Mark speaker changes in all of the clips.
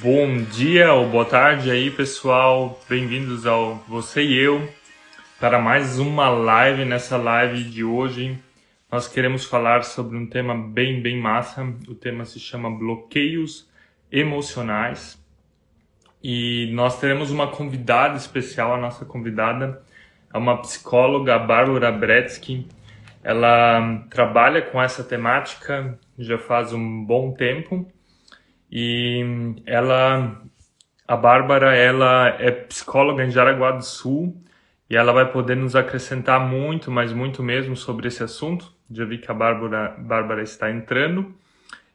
Speaker 1: Bom dia ou boa tarde aí, pessoal. Bem-vindos ao Você e Eu para mais uma live. Nessa live de hoje, nós queremos falar sobre um tema bem, bem massa. O tema se chama bloqueios emocionais. E nós teremos uma convidada especial, a nossa convidada é uma psicóloga, a Bárbara Bretsky. Ela trabalha com essa temática já faz um bom tempo e ela, a Bárbara, ela é psicóloga em Jaraguá do Sul e ela vai poder nos acrescentar muito, mas muito mesmo sobre esse assunto. Já vi que a Bárbara, Bárbara está entrando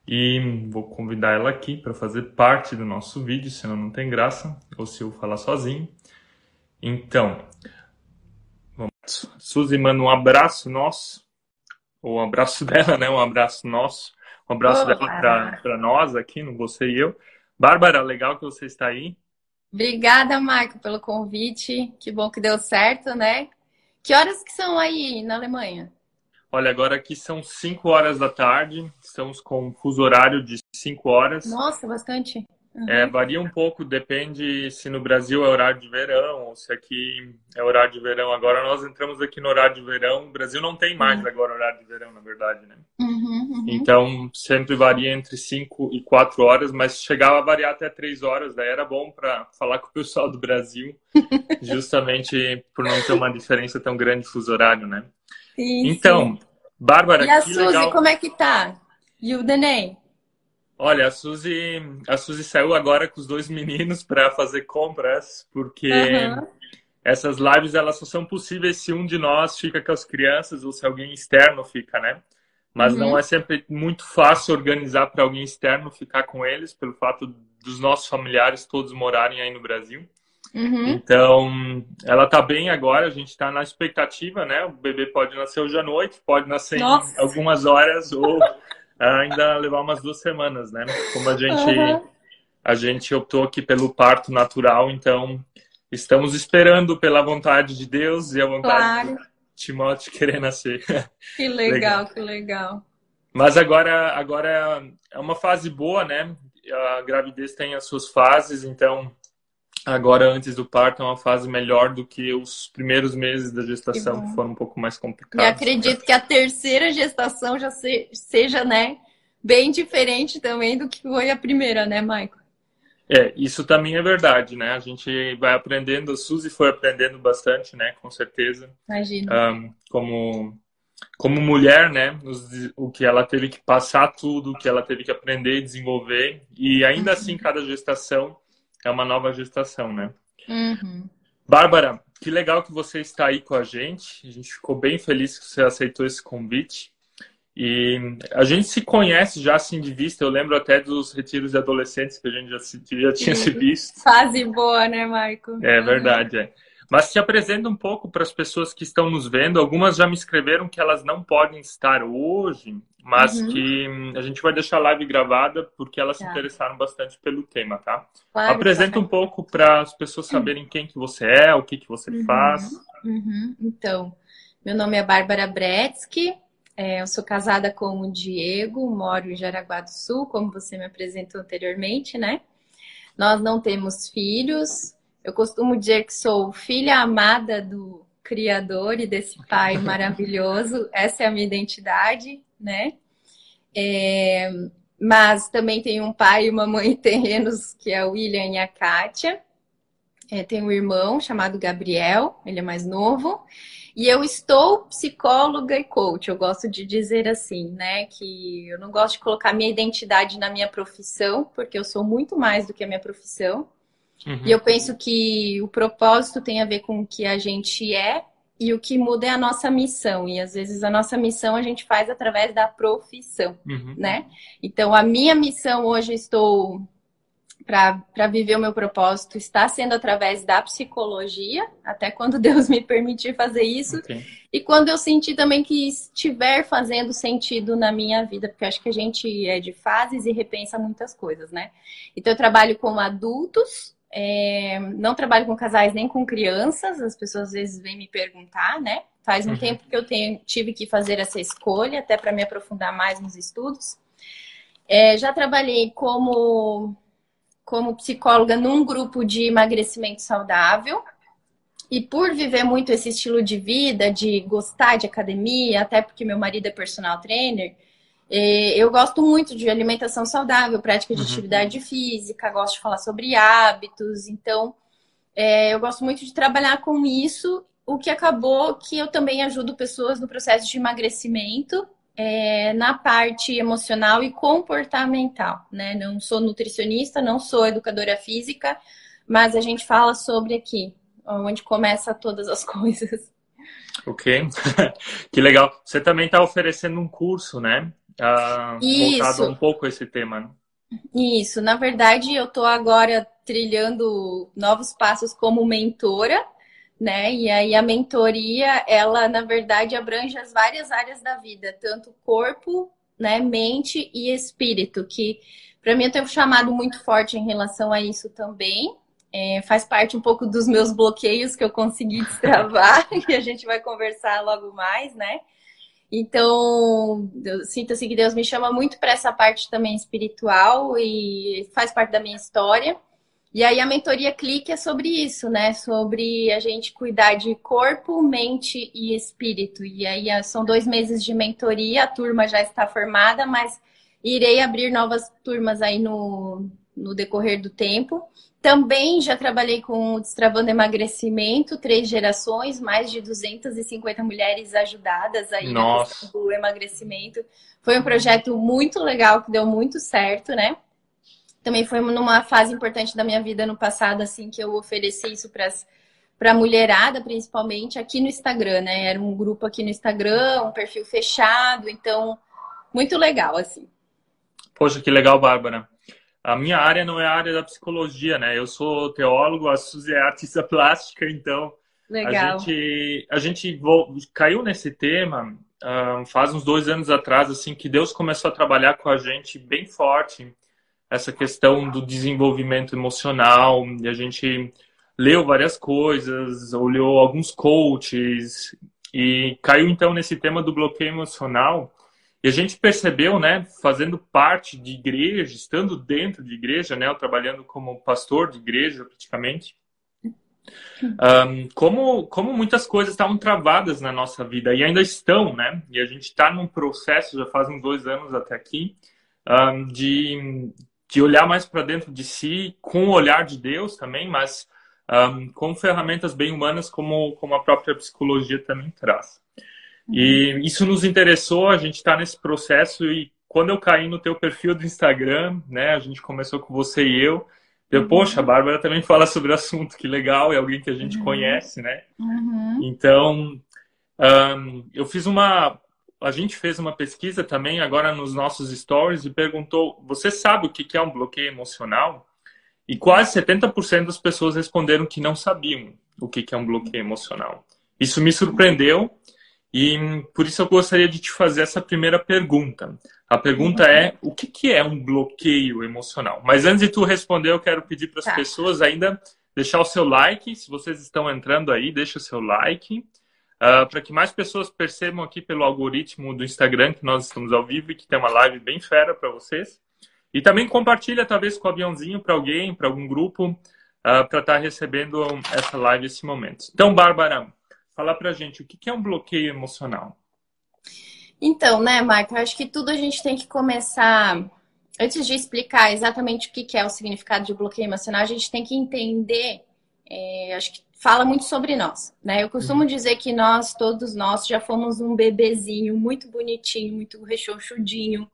Speaker 1: e vou convidar ela aqui para fazer parte do nosso vídeo, senão não tem graça, ou se eu falar sozinho. Então, vamos. Suzy manda um abraço nosso, ou um abraço dela, né? Um abraço nosso. Um abraço dela para nós aqui no Você e Eu. Bárbara, legal que você está aí.
Speaker 2: Obrigada, Marco, pelo convite. Que bom que deu certo, né? Que horas que são aí na Alemanha?
Speaker 1: Olha, agora aqui são 5 horas da tarde. Estamos com um fuso horário de 5 horas.
Speaker 2: Nossa, bastante.
Speaker 1: Uhum. É, varia um pouco, depende se no Brasil é horário de verão ou se aqui é horário de verão. Agora nós entramos aqui no horário de verão. O Brasil não tem mais uhum. agora horário de verão, na verdade, né?
Speaker 2: Uhum, uhum.
Speaker 1: então sempre varia entre 5 e 4 horas, mas chegava a variar até 3 horas. Daí era bom para falar com o pessoal do Brasil, justamente por não ter uma diferença tão grande de fuso horário, né?
Speaker 2: Sim,
Speaker 1: então,
Speaker 2: sim.
Speaker 1: Bárbara,
Speaker 2: e a Suzy,
Speaker 1: legal.
Speaker 2: como é que tá? E o Denei?
Speaker 1: Olha, a Suzy, a Suzy saiu agora com os dois meninos para fazer compras, porque
Speaker 2: Uhum.
Speaker 1: essas lives elas só são possíveis se um de nós fica com as crianças ou se alguém externo fica, né? Mas
Speaker 2: Uhum.
Speaker 1: não é sempre muito fácil organizar para alguém externo ficar com eles, pelo fato dos nossos familiares todos morarem aí no Brasil.
Speaker 2: Uhum.
Speaker 1: Então, ela tá bem agora, a gente tá na expectativa, né? O bebê pode nascer hoje à noite, pode nascer
Speaker 2: Nossa.
Speaker 1: em algumas horas ou ainda levar umas duas semanas, né? Como a gente
Speaker 2: Uhum.
Speaker 1: a gente optou aqui pelo parto natural, então estamos esperando pela vontade de Deus e a vontade
Speaker 2: Claro.
Speaker 1: de Timóteo querer nascer.
Speaker 2: Que legal, que legal.
Speaker 1: Mas agora agora é uma fase boa, né? A gravidez tem as suas fases, então agora antes do parto é uma fase melhor do que os primeiros meses da gestação,
Speaker 2: Que
Speaker 1: que foram um pouco mais
Speaker 2: E
Speaker 1: complicados.
Speaker 2: acredito que a terceira gestação já se- seja, né, bem diferente também do que foi a primeira, né, Maico?
Speaker 1: É, isso também é verdade, né? A gente vai aprendendo, a Suzy foi aprendendo bastante, né? Com certeza.
Speaker 2: Imagino.
Speaker 1: um, como como mulher, né, o que ela teve que passar tudo, o que ela teve que aprender e desenvolver, e ainda assim cada gestação é uma nova gestação, né?
Speaker 2: Uhum.
Speaker 1: Bárbara, que legal que você está aí com a gente. A gente ficou bem feliz que você aceitou esse convite. E a gente se conhece já assim de vista. Eu lembro até dos retiros de adolescentes que a gente já, se- já tinha se visto.
Speaker 2: Fase boa, né, Maico?
Speaker 1: É verdade, é. Mas te apresenta um pouco para as pessoas que estão nos vendo. Algumas já me escreveram que elas não podem estar hoje, mas
Speaker 2: Uhum.
Speaker 1: que hum, a gente vai deixar a live gravada porque elas se
Speaker 2: Tá.
Speaker 1: interessaram bastante pelo tema, tá?
Speaker 2: Claro,
Speaker 1: Apresenta
Speaker 2: claro.
Speaker 1: um pouco para as pessoas saberem quem que você é, o que que você
Speaker 2: Uhum.
Speaker 1: faz.
Speaker 2: Uhum. Então, meu nome é Bárbara Bretsky, é, eu sou casada com o Diego, moro em Jaraguá do Sul, como você me apresentou anteriormente, né? Nós não temos filhos. Eu costumo dizer que sou filha amada do Criador e desse Pai maravilhoso. Essa é a minha identidade, né? É, mas também tenho um pai e uma mãe terrenos, que é o William e a Kátia. É, tenho um irmão chamado Gabriel, ele é mais novo. E eu estou psicóloga e coach. Eu gosto de dizer assim, né? Que eu não gosto de colocar minha identidade na minha profissão, porque eu sou muito mais do que a minha profissão.
Speaker 1: Uhum.
Speaker 2: E eu penso que o propósito tem a ver com o que a gente é e o que muda é a nossa missão. E às vezes a nossa missão a gente faz através da profissão,
Speaker 1: Uhum.
Speaker 2: né? Então a minha missão hoje estou para viver o meu propósito está sendo através da psicologia, até quando Deus me permitir fazer isso.
Speaker 1: Ok.
Speaker 2: E quando eu sentir também que estiver fazendo sentido na minha vida, porque acho que a gente é de fases e repensa muitas coisas, né? Então eu trabalho com adultos, é, não trabalho com casais nem com crianças, as pessoas às vezes vêm me perguntar, né? Faz um
Speaker 1: Uhum.
Speaker 2: tempo que eu tenho, tive que fazer essa escolha, até para me aprofundar mais nos estudos. É, já trabalhei como como psicóloga num grupo de emagrecimento saudável. E por viver muito esse estilo de vida, de gostar de academia, até porque meu marido é personal trainer, eu gosto muito de alimentação saudável, prática de uhum. atividade física, gosto de falar sobre hábitos. Então, é, eu gosto muito de trabalhar com isso, o que acabou que eu também ajudo pessoas no processo de emagrecimento, é, na parte emocional e comportamental. Né? Não sou nutricionista, não sou educadora física, mas a gente fala sobre aqui onde começa todas as coisas.
Speaker 1: Ok, que legal. Você também está oferecendo um curso, né? Uh, voltado um pouco a esse tema. Né?
Speaker 2: Isso, na verdade eu estou agora trilhando novos passos como mentora, né? E aí a mentoria, ela na verdade abrange as várias áreas da vida, tanto corpo, né, mente e espírito, que para mim eu tenho um chamado muito forte em relação a isso também, é, faz parte um pouco dos meus bloqueios que eu consegui destravar e a gente vai conversar logo mais, né? Então, eu sinto assim que Deus me chama muito para essa parte também espiritual e faz parte da minha história. E aí a mentoria Clique é sobre isso, né? Sobre a gente cuidar de corpo, mente e espírito. E aí ah, são dois meses de mentoria, a turma já está formada, mas irei abrir novas turmas aí no, no decorrer do tempo. Também já trabalhei com o Destravando Emagrecimento, três gerações, mais de 250 mulheres ajudadas aí
Speaker 1: Nossa.
Speaker 2: no emagrecimento. Foi um projeto muito legal, que deu muito certo, né? Também foi numa fase importante da minha vida no passado, assim, que eu ofereci isso para para mulherada, principalmente aqui no Instagram, né? Era um grupo aqui no Instagram, um perfil fechado, então muito legal, assim.
Speaker 1: Poxa, que legal, Bárbara. A minha área não é a área da psicologia, né? Eu sou teólogo, a Suzy é artista plástica, então
Speaker 2: Legal.
Speaker 1: a gente, a gente caiu nesse tema uh, faz uns dois anos atrás, assim, que Deus começou a trabalhar com a gente bem forte essa questão do desenvolvimento emocional e a gente leu várias coisas, olhou alguns coaches e caiu então nesse tema do bloqueio emocional e a gente percebeu, né, fazendo parte de igreja, estando dentro de igreja, né, eu trabalhando como pastor de igreja praticamente, um, como, como muitas coisas estavam travadas na nossa vida e ainda estão, né? E a gente está num processo, já faz uns dois anos até aqui, um, de, de olhar mais para dentro de si, com o olhar de Deus também, mas um, com ferramentas bem humanas, como, como a própria psicologia também traz. E isso nos interessou, a gente está nesse processo e quando eu caí no teu perfil do Instagram, né, a gente começou com você e eu, eu, uhum. poxa, a Bárbara também fala sobre o assunto, que legal, é alguém que a gente uhum. conhece, né? Uhum. Então, um, eu fiz uma, a gente fez uma pesquisa também agora nos nossos stories e perguntou, você sabe o que é um bloqueio emocional? E quase 70% das pessoas responderam que não sabiam o que é um bloqueio emocional. Isso me surpreendeu e por isso eu gostaria de te fazer essa primeira pergunta. A pergunta é: o que, que é um bloqueio emocional? Mas antes de tu responder, eu quero pedir para as tá. pessoas ainda deixar o seu like. Se vocês estão entrando aí, deixa o seu like. Uh, para que mais pessoas percebam aqui pelo algoritmo do Instagram que nós estamos ao vivo e que tem uma live bem fera para vocês. E também compartilha, talvez, com o aviãozinho para alguém, para algum grupo, uh, para estar tá recebendo essa live esse momento. Então, Bárbara, falar para a gente o que é um bloqueio emocional.
Speaker 2: Então, né, Marco, acho que tudo a gente tem que começar. Antes de explicar exatamente o que é o significado de bloqueio emocional, a gente tem que entender. É, acho que fala muito sobre nós, né? Eu costumo uhum. dizer que nós, todos nós, já fomos um bebezinho muito bonitinho, muito rechonchudinho,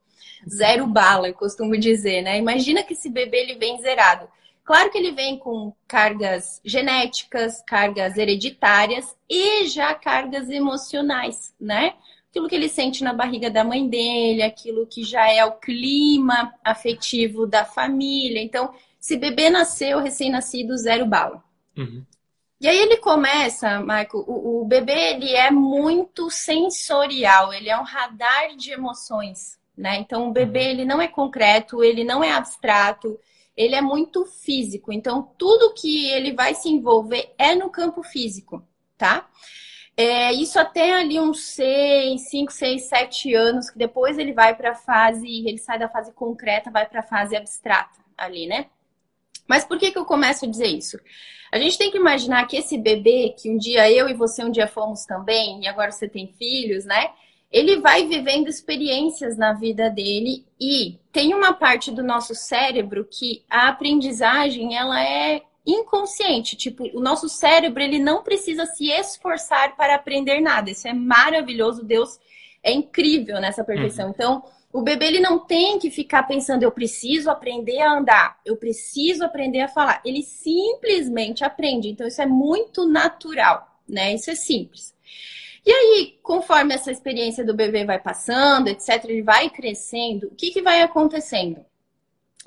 Speaker 2: zero bala, eu costumo dizer, né? Imagina que esse bebê ele vem zerado. Claro que ele vem com cargas genéticas, cargas hereditárias e já cargas emocionais, né? Aquilo que ele sente na barriga da mãe dele, aquilo que já é o clima afetivo da família. Então, se bebê nasceu recém-nascido, zero bala. Uhum. E aí ele começa, Marco, o, o, bebê ele é muito sensorial, ele é um radar de emoções, né? Então o bebê uhum. ele não é concreto, ele não é abstrato, ele é muito físico. Então, tudo que ele vai se envolver é no campo físico, tá? É, isso até ali uns 6, 5, 6, 7 anos, que depois ele vai para a fase, ele sai da fase concreta, vai para a fase abstrata ali, né? Mas por que, que eu começo a dizer isso? A gente tem que imaginar que esse bebê, que um dia eu e você um dia fomos também, e agora você tem filhos, né? Ele vai vivendo experiências na vida dele e tem uma parte do nosso cérebro que a aprendizagem ela é inconsciente, tipo, o nosso cérebro ele não precisa se esforçar para aprender nada. Isso é maravilhoso, Deus é incrível nessa perfeição. Uhum. Então, o bebê ele não tem que ficar pensando, eu preciso aprender a andar, eu preciso aprender a falar. Ele simplesmente aprende. Então, isso é muito natural, né? Isso é simples. E aí, conforme essa experiência do bebê vai passando, etc., ele vai crescendo, o que, que vai acontecendo?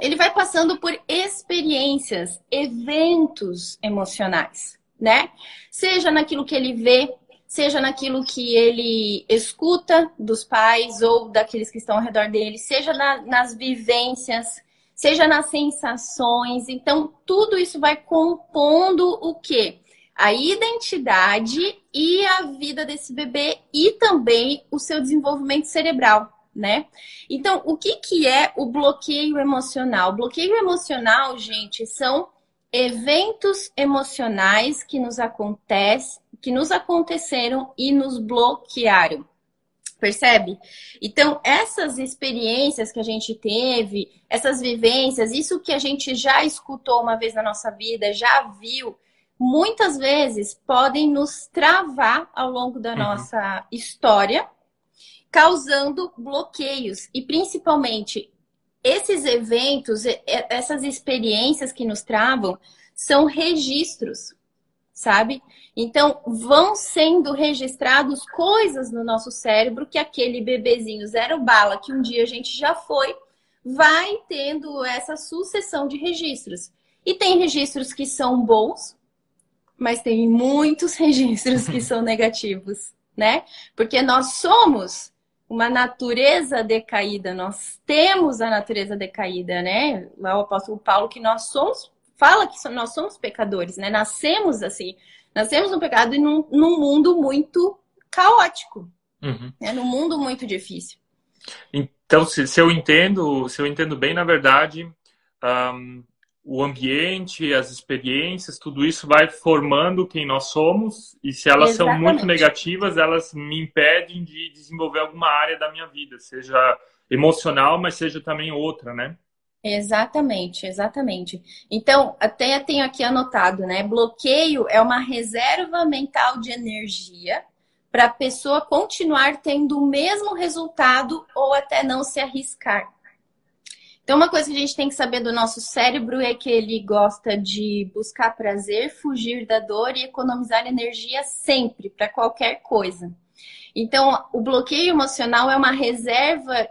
Speaker 2: Ele vai passando por experiências, eventos emocionais, né? Seja naquilo que ele vê, seja naquilo que ele escuta dos pais ou daqueles que estão ao redor dele, seja na, nas vivências, seja nas sensações. Então, tudo isso vai compondo o quê? A identidade e a vida desse bebê e também o seu desenvolvimento cerebral, né? Então, o que, que é o bloqueio emocional? O bloqueio emocional, gente, são eventos emocionais que nos acontecem que nos aconteceram e nos bloquearam. Percebe? Então, essas experiências que a gente teve, essas vivências, isso que a gente já escutou uma vez na nossa vida, já viu, muitas vezes podem nos travar ao longo da uhum. nossa história, causando bloqueios. E principalmente, esses eventos, essas experiências que nos travam, são registros sabe? Então, vão sendo registrados coisas no nosso cérebro que aquele bebezinho zero bala que um dia a gente já foi, vai tendo essa sucessão de registros. E tem registros que são bons, mas tem muitos registros que são negativos, né? Porque nós somos uma natureza decaída, nós temos a natureza decaída, né? Lá o apóstolo Paulo que nós somos fala que nós somos pecadores, né? Nascemos assim. Nascemos no pecado e num, num mundo muito caótico. Uhum. Né? Num mundo muito difícil.
Speaker 1: Então, se, se, eu entendo, se eu entendo bem, na verdade, um, o ambiente, as experiências, tudo isso vai formando quem nós somos, e se elas Exatamente. são muito negativas, elas me impedem de desenvolver alguma área da minha vida, seja emocional, mas seja também outra, né?
Speaker 2: Exatamente, exatamente. Então, até tenho aqui anotado, né? Bloqueio é uma reserva mental de energia para a pessoa continuar tendo o mesmo resultado ou até não se arriscar. Então, uma coisa que a gente tem que saber do nosso cérebro é que ele gosta de buscar prazer, fugir da dor e economizar energia sempre, para qualquer coisa. Então, o bloqueio emocional é uma reserva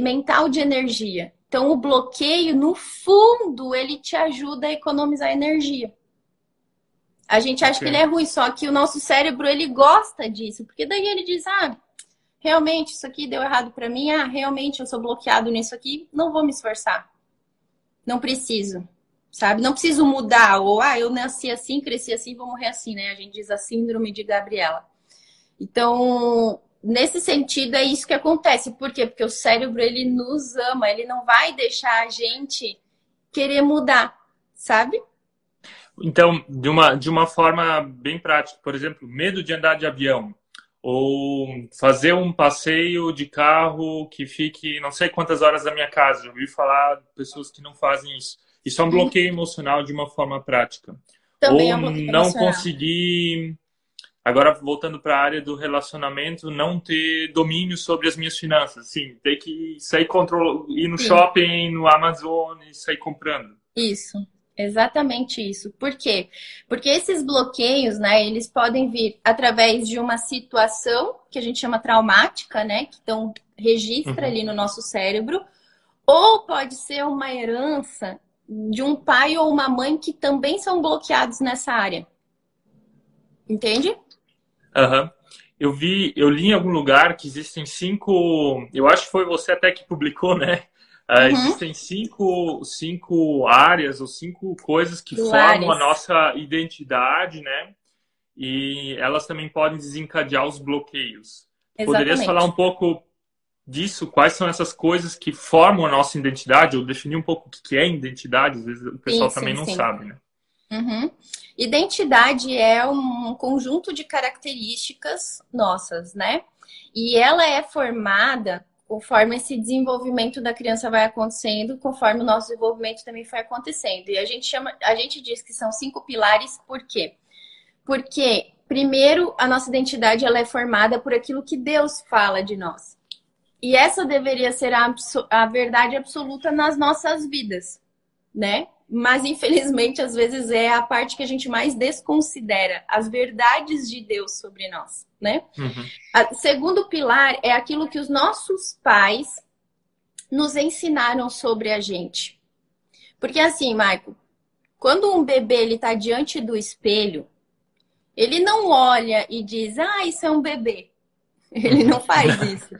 Speaker 2: mental de energia. Então, o bloqueio, no fundo, ele te ajuda a economizar energia. A gente acha okay. que ele é ruim, só que o nosso cérebro, ele gosta disso. Porque daí ele diz, ah, realmente, isso aqui deu errado para mim. Ah, realmente, eu sou bloqueado nisso aqui. Não vou me esforçar. Não preciso, sabe? Não preciso mudar. Ou, ah, eu nasci assim, cresci assim, vou morrer assim, né? A gente diz a síndrome de Gabriela. Então, nesse sentido, é isso que acontece. Por quê? Porque o cérebro, ele nos ama, ele não vai deixar a gente querer mudar, sabe?
Speaker 1: Então, de uma, de uma forma bem prática, por exemplo, medo de andar de avião, ou fazer um passeio de carro que fique não sei quantas horas da minha casa. Já ouvi falar de pessoas que não fazem isso. Isso é um bloqueio emocional de uma forma prática. Também ou é um não emocional. conseguir Agora, voltando para a área do relacionamento, não ter domínio sobre as minhas finanças. Sim, ter que sair control... ir no Sim. shopping, no Amazon e sair comprando.
Speaker 2: Isso, exatamente isso. Por quê? Porque esses bloqueios, né, eles podem vir através de uma situação que a gente chama traumática, né, que então registra uhum. ali no nosso cérebro, ou pode ser uma herança de um pai ou uma mãe que também são bloqueados nessa área. Entende?
Speaker 1: Uhum. Eu vi, eu li em algum lugar que existem cinco. Eu acho que foi você até que publicou, né? Uh, uhum. Existem cinco, cinco áreas ou cinco coisas que formam a nossa identidade, né? E elas também podem desencadear os bloqueios. Exatamente. Poderias falar um pouco disso, quais são essas coisas que formam a nossa identidade, ou definir um pouco o que é identidade, às vezes o pessoal sim, também sim, não sim. sabe, né?
Speaker 2: Uhum. Identidade é um conjunto de características nossas, né? E ela é formada conforme esse desenvolvimento da criança vai acontecendo, conforme o nosso desenvolvimento também foi acontecendo. E a gente chama, a gente diz que são cinco pilares, por quê? Porque primeiro a nossa identidade ela é formada por aquilo que Deus fala de nós. E essa deveria ser a, a verdade absoluta nas nossas vidas, né? Mas infelizmente às vezes é a parte que a gente mais desconsidera as verdades de Deus sobre nós, né? Uhum. A, segundo pilar é aquilo que os nossos pais nos ensinaram sobre a gente. Porque assim, Maico, quando um bebê ele tá diante do espelho, ele não olha e diz: "Ah, isso é um bebê". Ele não faz isso.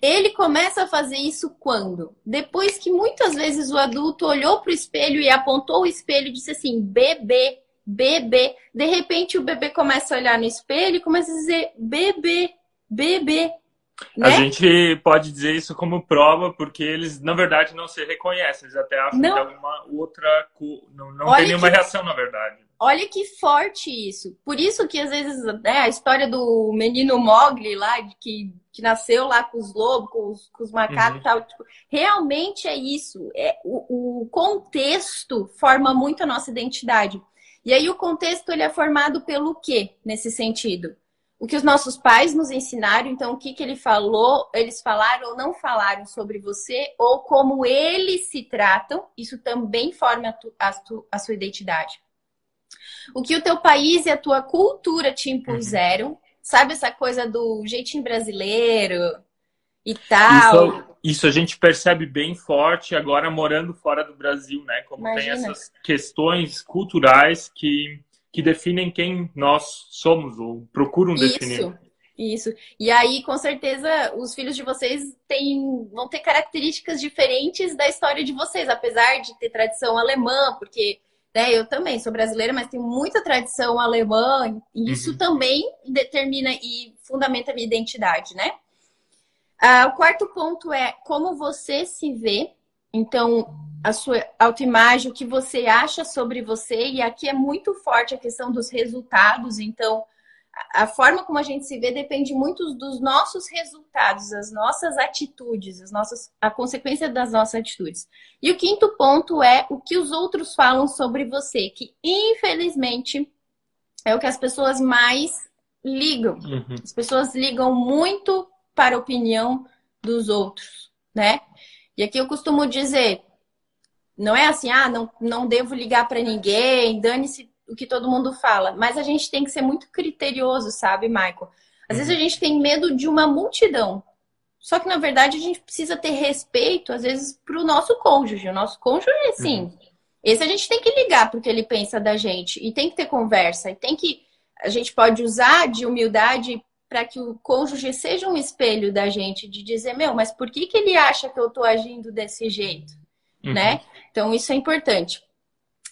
Speaker 2: Ele começa a fazer isso quando? Depois que muitas vezes o adulto olhou para o espelho e apontou o espelho e disse assim: bebê, bebê. De repente o bebê começa a olhar no espelho e começa a dizer: bebê, bebê.
Speaker 1: Né? A gente pode dizer isso como prova, porque eles, na verdade, não se reconhecem. Eles até acham não. que é uma outra. Não, não tem nenhuma que... reação, na verdade.
Speaker 2: Olha que forte isso. Por isso que às vezes né, a história do menino Mogli lá, que, que nasceu lá com os lobos, com os, com os macacos uhum. e tal, tipo, realmente é isso. É, o, o contexto forma muito a nossa identidade. E aí o contexto ele é formado pelo quê nesse sentido? O que os nossos pais nos ensinaram, então o que, que ele falou, eles falaram ou não falaram sobre você, ou como eles se tratam, isso também forma a, tu, a, tu, a sua identidade o que o teu país e a tua cultura te impuseram. Uhum. Sabe essa coisa do jeitinho brasileiro e tal?
Speaker 1: Isso, isso, a gente percebe bem forte agora morando fora do Brasil, né? Como Imagina. tem essas questões culturais que, que definem quem nós somos ou procuram isso. definir.
Speaker 2: Isso. E aí, com certeza, os filhos de vocês têm, vão ter características diferentes da história de vocês, apesar de ter tradição alemã, porque né? Eu também sou brasileira, mas tenho muita tradição alemã, e isso uhum. também determina e fundamenta a minha identidade, né? Ah, o quarto ponto é como você se vê. Então, a sua autoimagem, o que você acha sobre você, e aqui é muito forte a questão dos resultados. Então, a forma como a gente se vê depende muito dos nossos resultados, as nossas atitudes, as nossas, a consequência das nossas atitudes. E o quinto ponto é o que os outros falam sobre você, que infelizmente é o que as pessoas mais ligam. Uhum. As pessoas ligam muito para a opinião dos outros, né? E aqui eu costumo dizer, não é assim, ah, não, não devo ligar para ninguém, dane-se o que todo mundo fala. Mas a gente tem que ser muito criterioso, sabe, Michael? Às vezes a uhum. gente tem medo de uma multidão. Só que, na verdade, a gente precisa ter respeito, às vezes, para o nosso cônjuge. O nosso cônjuge, sim. Uhum. Esse a gente tem que ligar porque ele pensa da gente. E tem que ter conversa. E tem que. A gente pode usar de humildade para que o cônjuge seja um espelho da gente, de dizer, meu, mas por que, que ele acha que eu estou agindo desse jeito? Uhum. Né? Então, isso é importante.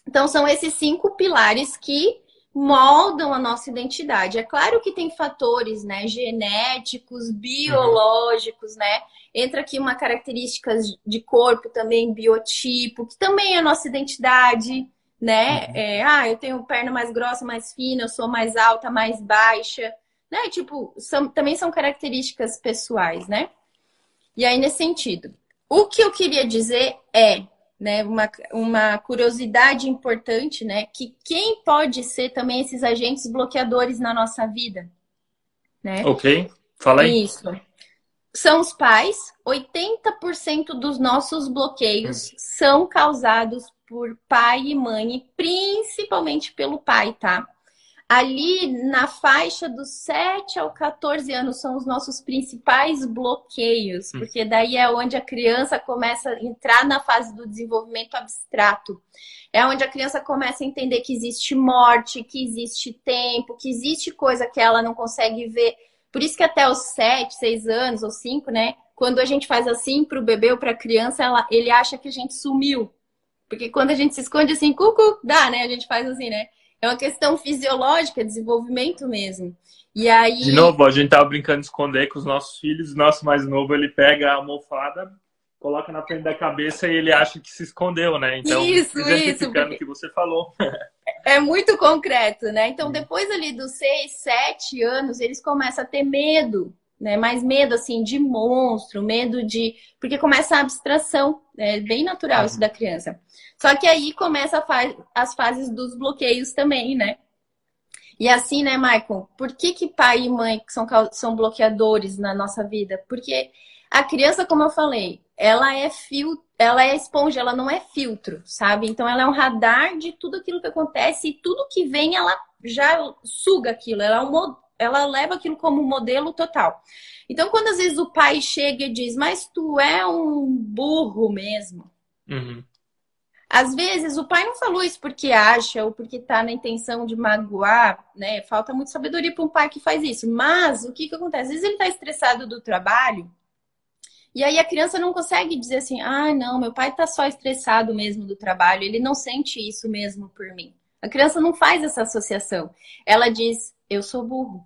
Speaker 2: Então, são esses cinco pilares que moldam a nossa identidade. É claro que tem fatores, né, genéticos, biológicos, uhum. né? Entra aqui uma característica de corpo também, biotipo, que também é a nossa identidade, né? Uhum. É, ah, eu tenho perna mais grossa, mais fina, eu sou mais alta, mais baixa, né? Tipo, são, também são características pessoais, né? E aí, nesse sentido, o que eu queria dizer é né, uma, uma curiosidade importante, né, que quem pode ser também esses agentes bloqueadores na nossa vida, né?
Speaker 1: Ok, fala aí.
Speaker 2: Isso. São os pais. 80% dos nossos bloqueios hum. são causados por pai e mãe, principalmente pelo pai, tá? Ali na faixa dos 7 ao 14 anos são os nossos principais bloqueios, hum. porque daí é onde a criança começa a entrar na fase do desenvolvimento abstrato. É onde a criança começa a entender que existe morte, que existe tempo, que existe coisa que ela não consegue ver. Por isso que até os 7, 6 anos ou 5, né? Quando a gente faz assim para o bebê ou para a criança, ela, ele acha que a gente sumiu. Porque quando a gente se esconde assim, cucu, dá, né? A gente faz assim, né? É uma questão fisiológica, desenvolvimento mesmo. E aí.
Speaker 1: De novo, a gente tava brincando de esconder com os nossos filhos. O nosso mais novo, ele pega a almofada, coloca na frente da cabeça e ele acha que se escondeu, né? Então,
Speaker 2: isso, identificando
Speaker 1: o que você falou.
Speaker 2: É muito concreto, né? Então, depois ali dos seis, sete anos, eles começam a ter medo, né? Mais medo, assim, de monstro, medo de... Porque começa a abstração, é bem natural isso da criança. Só que aí começa fa... as fases dos bloqueios também, né? E assim, né, Michael? Por que, que pai e mãe são, são bloqueadores na nossa vida? Porque a criança, como eu falei, ela é fio, ela é esponja, ela não é filtro, sabe? Então ela é um radar de tudo aquilo que acontece e tudo que vem ela já suga aquilo, ela, é um, ela leva aquilo como modelo total. Então quando às vezes o pai chega e diz, mas tu é um burro mesmo.
Speaker 1: Uhum.
Speaker 2: Às vezes o pai não falou isso porque acha ou porque tá na intenção de magoar, né? Falta muito sabedoria para um pai que faz isso. Mas o que que acontece? Às vezes ele tá estressado do trabalho e aí a criança não consegue dizer assim: ah, não, meu pai tá só estressado mesmo do trabalho, ele não sente isso mesmo por mim. A criança não faz essa associação. Ela diz: eu sou burro.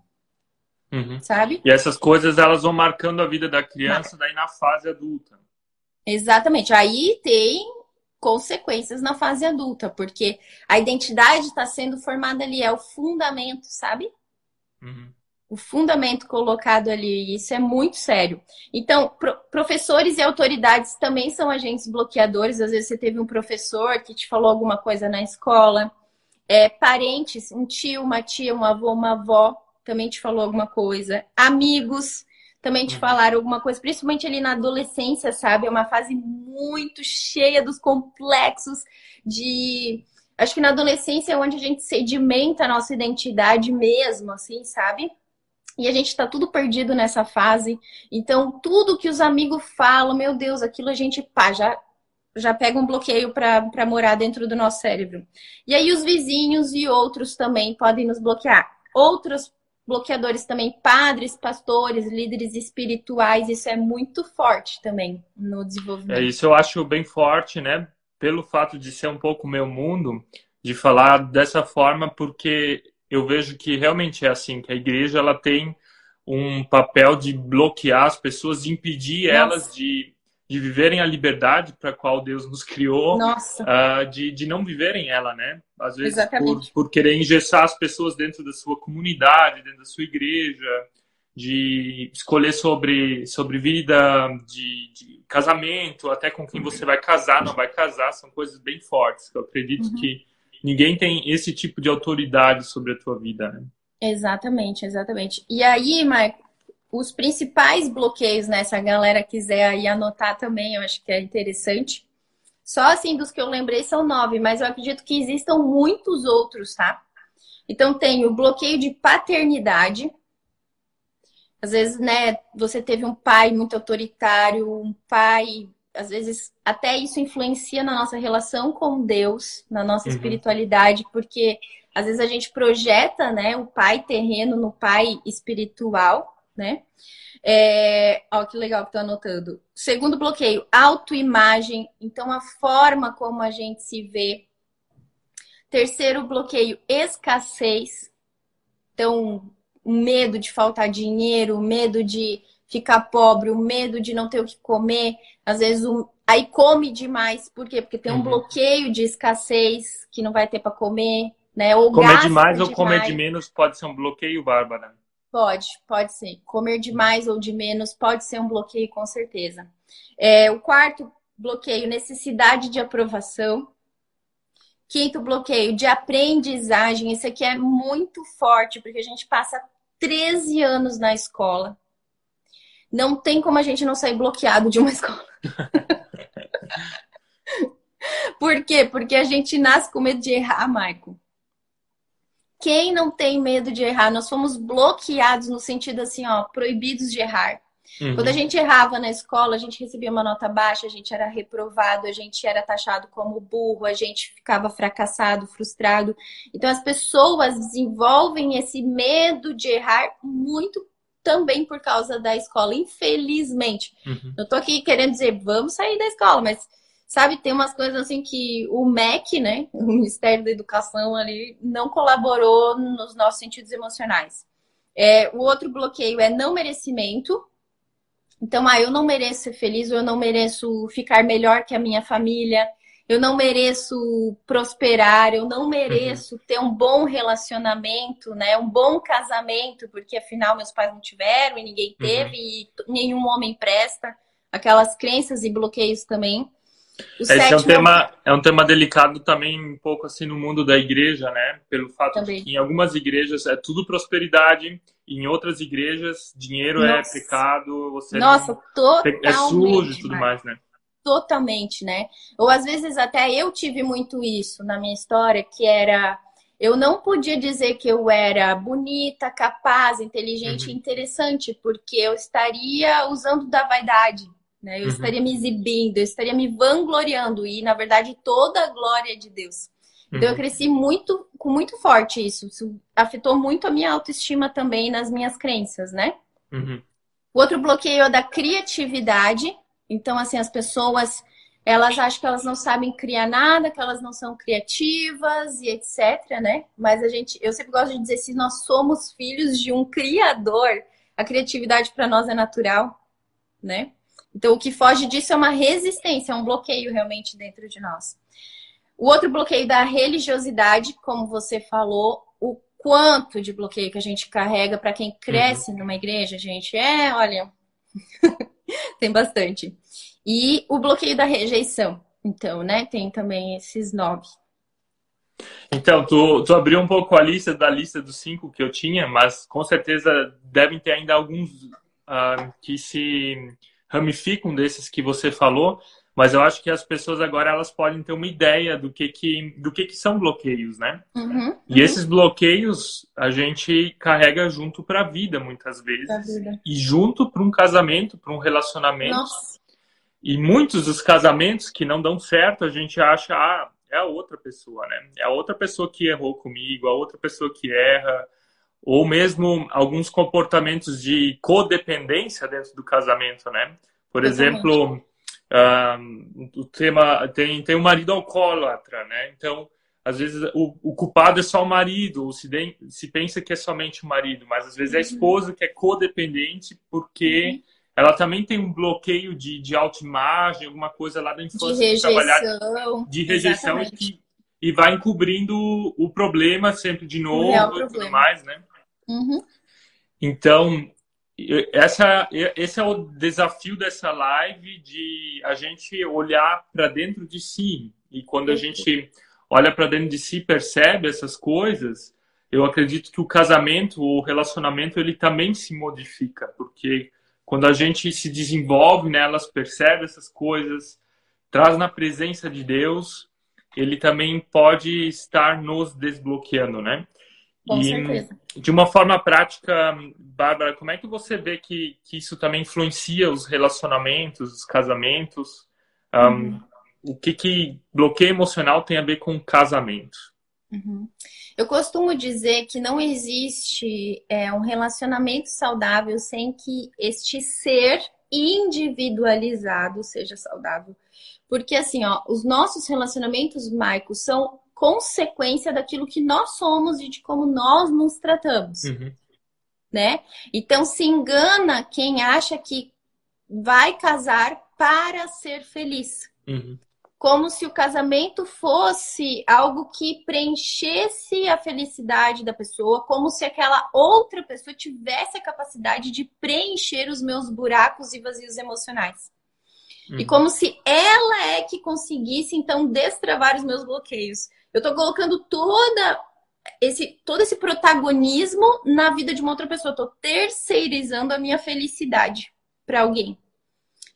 Speaker 1: Uhum.
Speaker 2: Sabe?
Speaker 1: E essas coisas elas vão marcando a vida da criança, daí na fase adulta.
Speaker 2: Exatamente. Aí tem consequências na fase adulta, porque a identidade está sendo formada ali, é o fundamento, sabe?
Speaker 1: Uhum
Speaker 2: o fundamento colocado ali, isso é muito sério. Então, pro, professores e autoridades também são agentes bloqueadores. Às vezes você teve um professor que te falou alguma coisa na escola, é, parentes, um tio, uma tia, um avô, uma avó também te falou alguma coisa, amigos também te uhum. falaram alguma coisa, principalmente ali na adolescência, sabe? É uma fase muito cheia dos complexos de. Acho que na adolescência é onde a gente sedimenta a nossa identidade mesmo, assim, sabe? E a gente está tudo perdido nessa fase. Então, tudo que os amigos falam, meu Deus, aquilo a gente pá, já, já pega um bloqueio para morar dentro do nosso cérebro. E aí, os vizinhos e outros também podem nos bloquear. Outros bloqueadores também, padres, pastores, líderes espirituais, isso é muito forte também no desenvolvimento.
Speaker 1: É, isso eu acho bem forte, né? Pelo fato de ser um pouco meu mundo, de falar dessa forma, porque eu vejo que realmente é assim, que a igreja ela tem um papel de bloquear as pessoas, de impedir Nossa. elas de, de viverem a liberdade para a qual Deus nos criou, uh, de, de não viverem ela, né? Às vezes por, por querer engessar as pessoas dentro da sua comunidade, dentro da sua igreja, de escolher sobre, sobre vida, de, de casamento, até com quem você vai casar, não vai casar, são coisas bem fortes eu acredito uhum. que ninguém tem esse tipo de autoridade sobre a tua vida, né?
Speaker 2: Exatamente, exatamente. E aí, Marco, os principais bloqueios, né? Se a galera quiser aí anotar também, eu acho que é interessante. Só assim, dos que eu lembrei são nove, mas eu acredito que existam muitos outros, tá? Então tem o bloqueio de paternidade. Às vezes, né, você teve um pai muito autoritário, um pai às vezes até isso influencia na nossa relação com Deus, na nossa uhum. espiritualidade, porque às vezes a gente projeta, né, o pai terreno no pai espiritual, né? É, ó, que legal que tô anotando. Segundo bloqueio, autoimagem, então a forma como a gente se vê. Terceiro bloqueio, escassez. Então, o medo de faltar dinheiro, o medo de ficar pobre, o medo de não ter o que comer, às vezes o... aí come demais, por quê? Porque tem um uhum. bloqueio de escassez que não vai ter para comer, né? Ou
Speaker 1: comer demais ou comer de menos pode ser um bloqueio, Bárbara?
Speaker 2: Pode, pode ser. Comer demais ou de menos pode ser um bloqueio, com certeza. É, o quarto bloqueio, necessidade de aprovação. Quinto bloqueio, de aprendizagem. Esse aqui é muito forte, porque a gente passa 13 anos na escola não tem como a gente não sair bloqueado de uma escola. Por quê? Porque a gente nasce com medo de errar, Marco. Quem não tem medo de errar? Nós fomos bloqueados no sentido assim, ó, proibidos de errar. Uhum. Quando a gente errava na escola, a gente recebia uma nota baixa, a gente era reprovado, a gente era taxado como burro, a gente ficava fracassado, frustrado. Então as pessoas desenvolvem esse medo de errar muito também por causa da escola, infelizmente.
Speaker 1: Uhum.
Speaker 2: Eu tô aqui querendo dizer, vamos sair da escola, mas Sabe, tem umas coisas assim que o MEC, né, o Ministério da Educação ali, não colaborou nos nossos sentidos emocionais. É, o outro bloqueio é não merecimento. Então, ah, eu não mereço ser feliz, ou eu não mereço ficar melhor que a minha família, eu não mereço prosperar, eu não mereço uhum. ter um bom relacionamento, né? Um bom casamento, porque afinal meus pais não tiveram e ninguém teve uhum. e nenhum homem presta. Aquelas crenças e bloqueios também.
Speaker 1: Esse sétimo... é, um tema, é um tema delicado também, um pouco assim, no mundo da igreja, né? Pelo fato também. de que em algumas igrejas é tudo prosperidade, em outras igrejas dinheiro é Nossa. é pecado, você
Speaker 2: Nossa, não... totalmente.
Speaker 1: É sujo e tudo mais, né?
Speaker 2: Totalmente, né? Ou às vezes até eu tive muito isso na minha história, que era eu não podia dizer que eu era bonita, capaz, inteligente uhum. interessante, porque eu estaria usando da vaidade. Né? Eu uhum. estaria me exibindo, eu estaria me vangloriando e, na verdade, toda a glória de Deus. Uhum. Então, eu uhum. cresci muito, com muito forte isso. Isso afetou muito a minha autoestima também nas minhas crenças, né? Uhum. O outro bloqueio é da criatividade. Então, assim, as pessoas elas acham que elas não sabem criar nada, que elas não são criativas e etc, né? Mas a gente, eu sempre gosto de dizer se nós somos filhos de um criador, a criatividade para nós é natural, né? Então, o que foge disso é uma resistência, é um bloqueio realmente dentro de nós. O outro bloqueio da religiosidade, como você falou, o quanto de bloqueio que a gente carrega para quem cresce uhum. numa igreja, gente, é, olha, tem bastante. E o bloqueio da rejeição, então, né, tem também esses nove.
Speaker 1: Então, tu, tu abriu um pouco a lista da lista dos cinco que eu tinha, mas com certeza devem ter ainda alguns uh, que se ramificam desses que você falou, mas eu acho que as pessoas agora elas podem ter uma ideia do que que do que que são bloqueios, né? Uhum, e uhum. esses bloqueios a gente carrega junto para a vida muitas vezes vida. e junto para um casamento, para um relacionamento. Nossa. E muitos dos casamentos que não dão certo, a gente acha, ah, é a outra pessoa, né? É a outra pessoa que errou comigo, a outra pessoa que erra, ou mesmo alguns comportamentos de codependência dentro do casamento, né? Por exemplo, um, o tema tem tem um marido alcoólatra, né? Então, às vezes o, o culpado é só o marido, ou se, de, se pensa que é somente o marido, mas às vezes é a uhum. esposa que é codependente porque uhum. ela também tem um bloqueio de, de autoimagem, alguma coisa lá da infância
Speaker 2: de rejeição,
Speaker 1: trabalhar, de rejeição e, que, e vai encobrindo o problema sempre de novo e tudo mais, né? Uhum. Então, essa, esse é o desafio dessa live de a gente olhar para dentro de si. E quando a gente olha para dentro de si, percebe essas coisas, eu acredito que o casamento, o relacionamento, ele também se modifica, porque quando a gente se desenvolve nelas, né, percebe essas coisas, traz na presença de Deus, ele também pode estar nos desbloqueando, né?
Speaker 2: Com e, certeza.
Speaker 1: De uma forma prática, Bárbara, como é que você vê que, que isso também influencia os relacionamentos, os casamentos? Um, uhum. O que, que bloqueio emocional tem a ver com casamento?
Speaker 2: Uhum. Eu costumo dizer que não existe é, um relacionamento saudável sem que este ser individualizado seja saudável. Porque assim, ó, os nossos relacionamentos, Maico, são consequência daquilo que nós somos e de como nós nos tratamos. Uhum. Né? Então se engana quem acha que vai casar para ser feliz. Uhum. Como se o casamento fosse algo que preenchesse a felicidade da pessoa, como se aquela outra pessoa tivesse a capacidade de preencher os meus buracos e vazios emocionais. Uhum. E como se ela é que conseguisse, então, destravar os meus bloqueios. Eu estou colocando toda esse, todo esse protagonismo na vida de uma outra pessoa. Estou terceirizando a minha felicidade para alguém.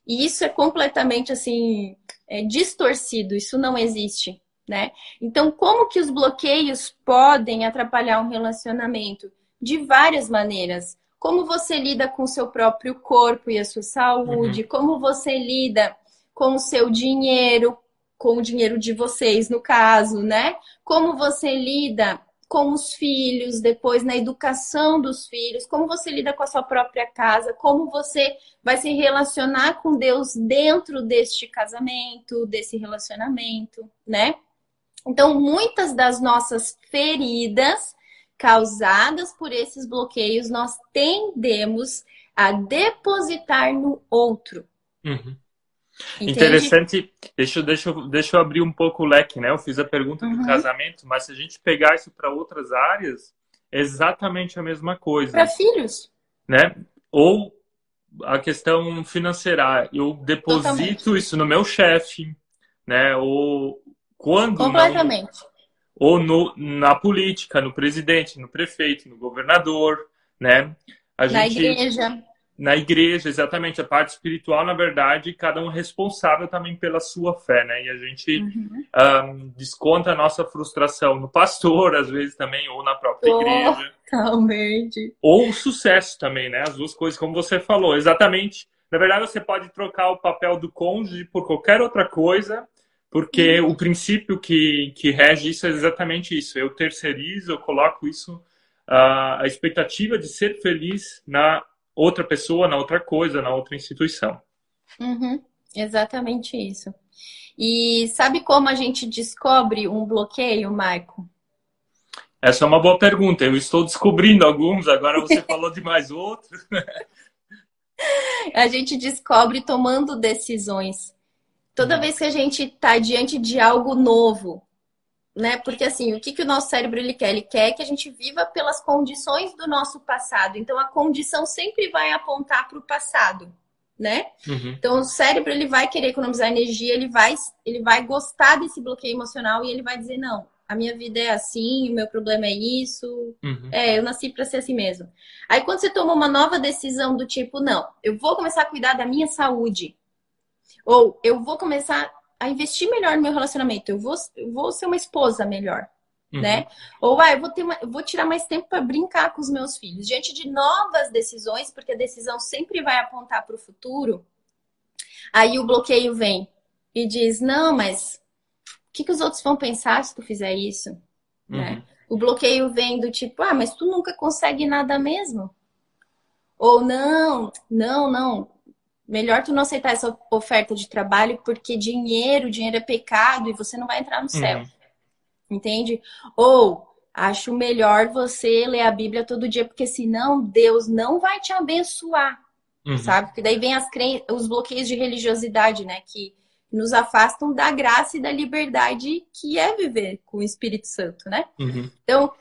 Speaker 2: E isso é completamente assim é, distorcido. Isso não existe, né? Então, como que os bloqueios podem atrapalhar um relacionamento? De várias maneiras. Como você lida com o seu próprio corpo e a sua saúde? Uhum. Como você lida com o seu dinheiro, com o dinheiro de vocês, no caso, né? Como você lida com os filhos, depois na educação dos filhos, como você lida com a sua própria casa, como você vai se relacionar com Deus dentro deste casamento, desse relacionamento, né? Então, muitas das nossas feridas causadas por esses bloqueios, nós tendemos a depositar no outro.
Speaker 1: Uhum. Interessante. Deixa, deixa, deixa eu abrir um pouco o leque, né? Eu fiz a pergunta uhum. do casamento, mas se a gente pegar isso para outras áreas, é exatamente a mesma coisa.
Speaker 2: Para filhos.
Speaker 1: Né? Ou a questão financeira. Eu deposito Totalmente. isso no meu chefe, né? Ou quando.
Speaker 2: Completamente.
Speaker 1: Não, ou no, na política, no presidente, no prefeito, no governador, né?
Speaker 2: A na gente, igreja.
Speaker 1: Na igreja, exatamente. A parte espiritual, na verdade, cada um é responsável também pela sua fé, né? E a gente uhum. um, desconta a nossa frustração no pastor, às vezes também, ou na própria igreja.
Speaker 2: Totalmente.
Speaker 1: Ou o sucesso também, né? As duas coisas, como você falou. Exatamente. Na verdade, você pode trocar o papel do cônjuge por qualquer outra coisa porque uhum. o princípio que, que rege isso é exatamente isso. Eu terceirizo, eu coloco isso, uh, a expectativa de ser feliz na outra pessoa, na outra coisa, na outra instituição.
Speaker 2: Uhum. Exatamente isso. E sabe como a gente descobre um bloqueio, Marco?
Speaker 1: Essa é uma boa pergunta. Eu estou descobrindo alguns, agora você falou de mais outros.
Speaker 2: a gente descobre tomando decisões. Toda uhum. vez que a gente está diante de algo novo, né? Porque assim, o que, que o nosso cérebro ele quer? Ele quer que a gente viva pelas condições do nosso passado. Então a condição sempre vai apontar para o passado, né? Uhum. Então o cérebro ele vai querer economizar energia, ele vai, ele vai gostar desse bloqueio emocional e ele vai dizer não. A minha vida é assim, o meu problema é isso. Uhum. É, eu nasci para ser assim mesmo. Aí quando você toma uma nova decisão do tipo, não, eu vou começar a cuidar da minha saúde. Ou eu vou começar a investir melhor no meu relacionamento, eu vou, eu vou ser uma esposa melhor. Uhum. Né? Ou ah, eu vou, ter uma, eu vou tirar mais tempo para brincar com os meus filhos. Diante de novas decisões, porque a decisão sempre vai apontar para o futuro, aí o bloqueio vem e diz: Não, mas o que, que os outros vão pensar se tu fizer isso? Uhum. Né? O bloqueio vem do tipo: Ah, mas tu nunca consegue nada mesmo. Ou não, não, não, melhor tu não aceitar essa oferta de trabalho porque dinheiro, dinheiro é pecado e você não vai entrar no céu. Uhum. Entende? Ou acho melhor você ler a Bíblia todo dia porque senão Deus não vai te abençoar. Uhum. Sabe? Porque daí vem as cre... os bloqueios de religiosidade, né, que nos afastam da graça e da liberdade que é viver com o Espírito Santo, né? Uhum. Então,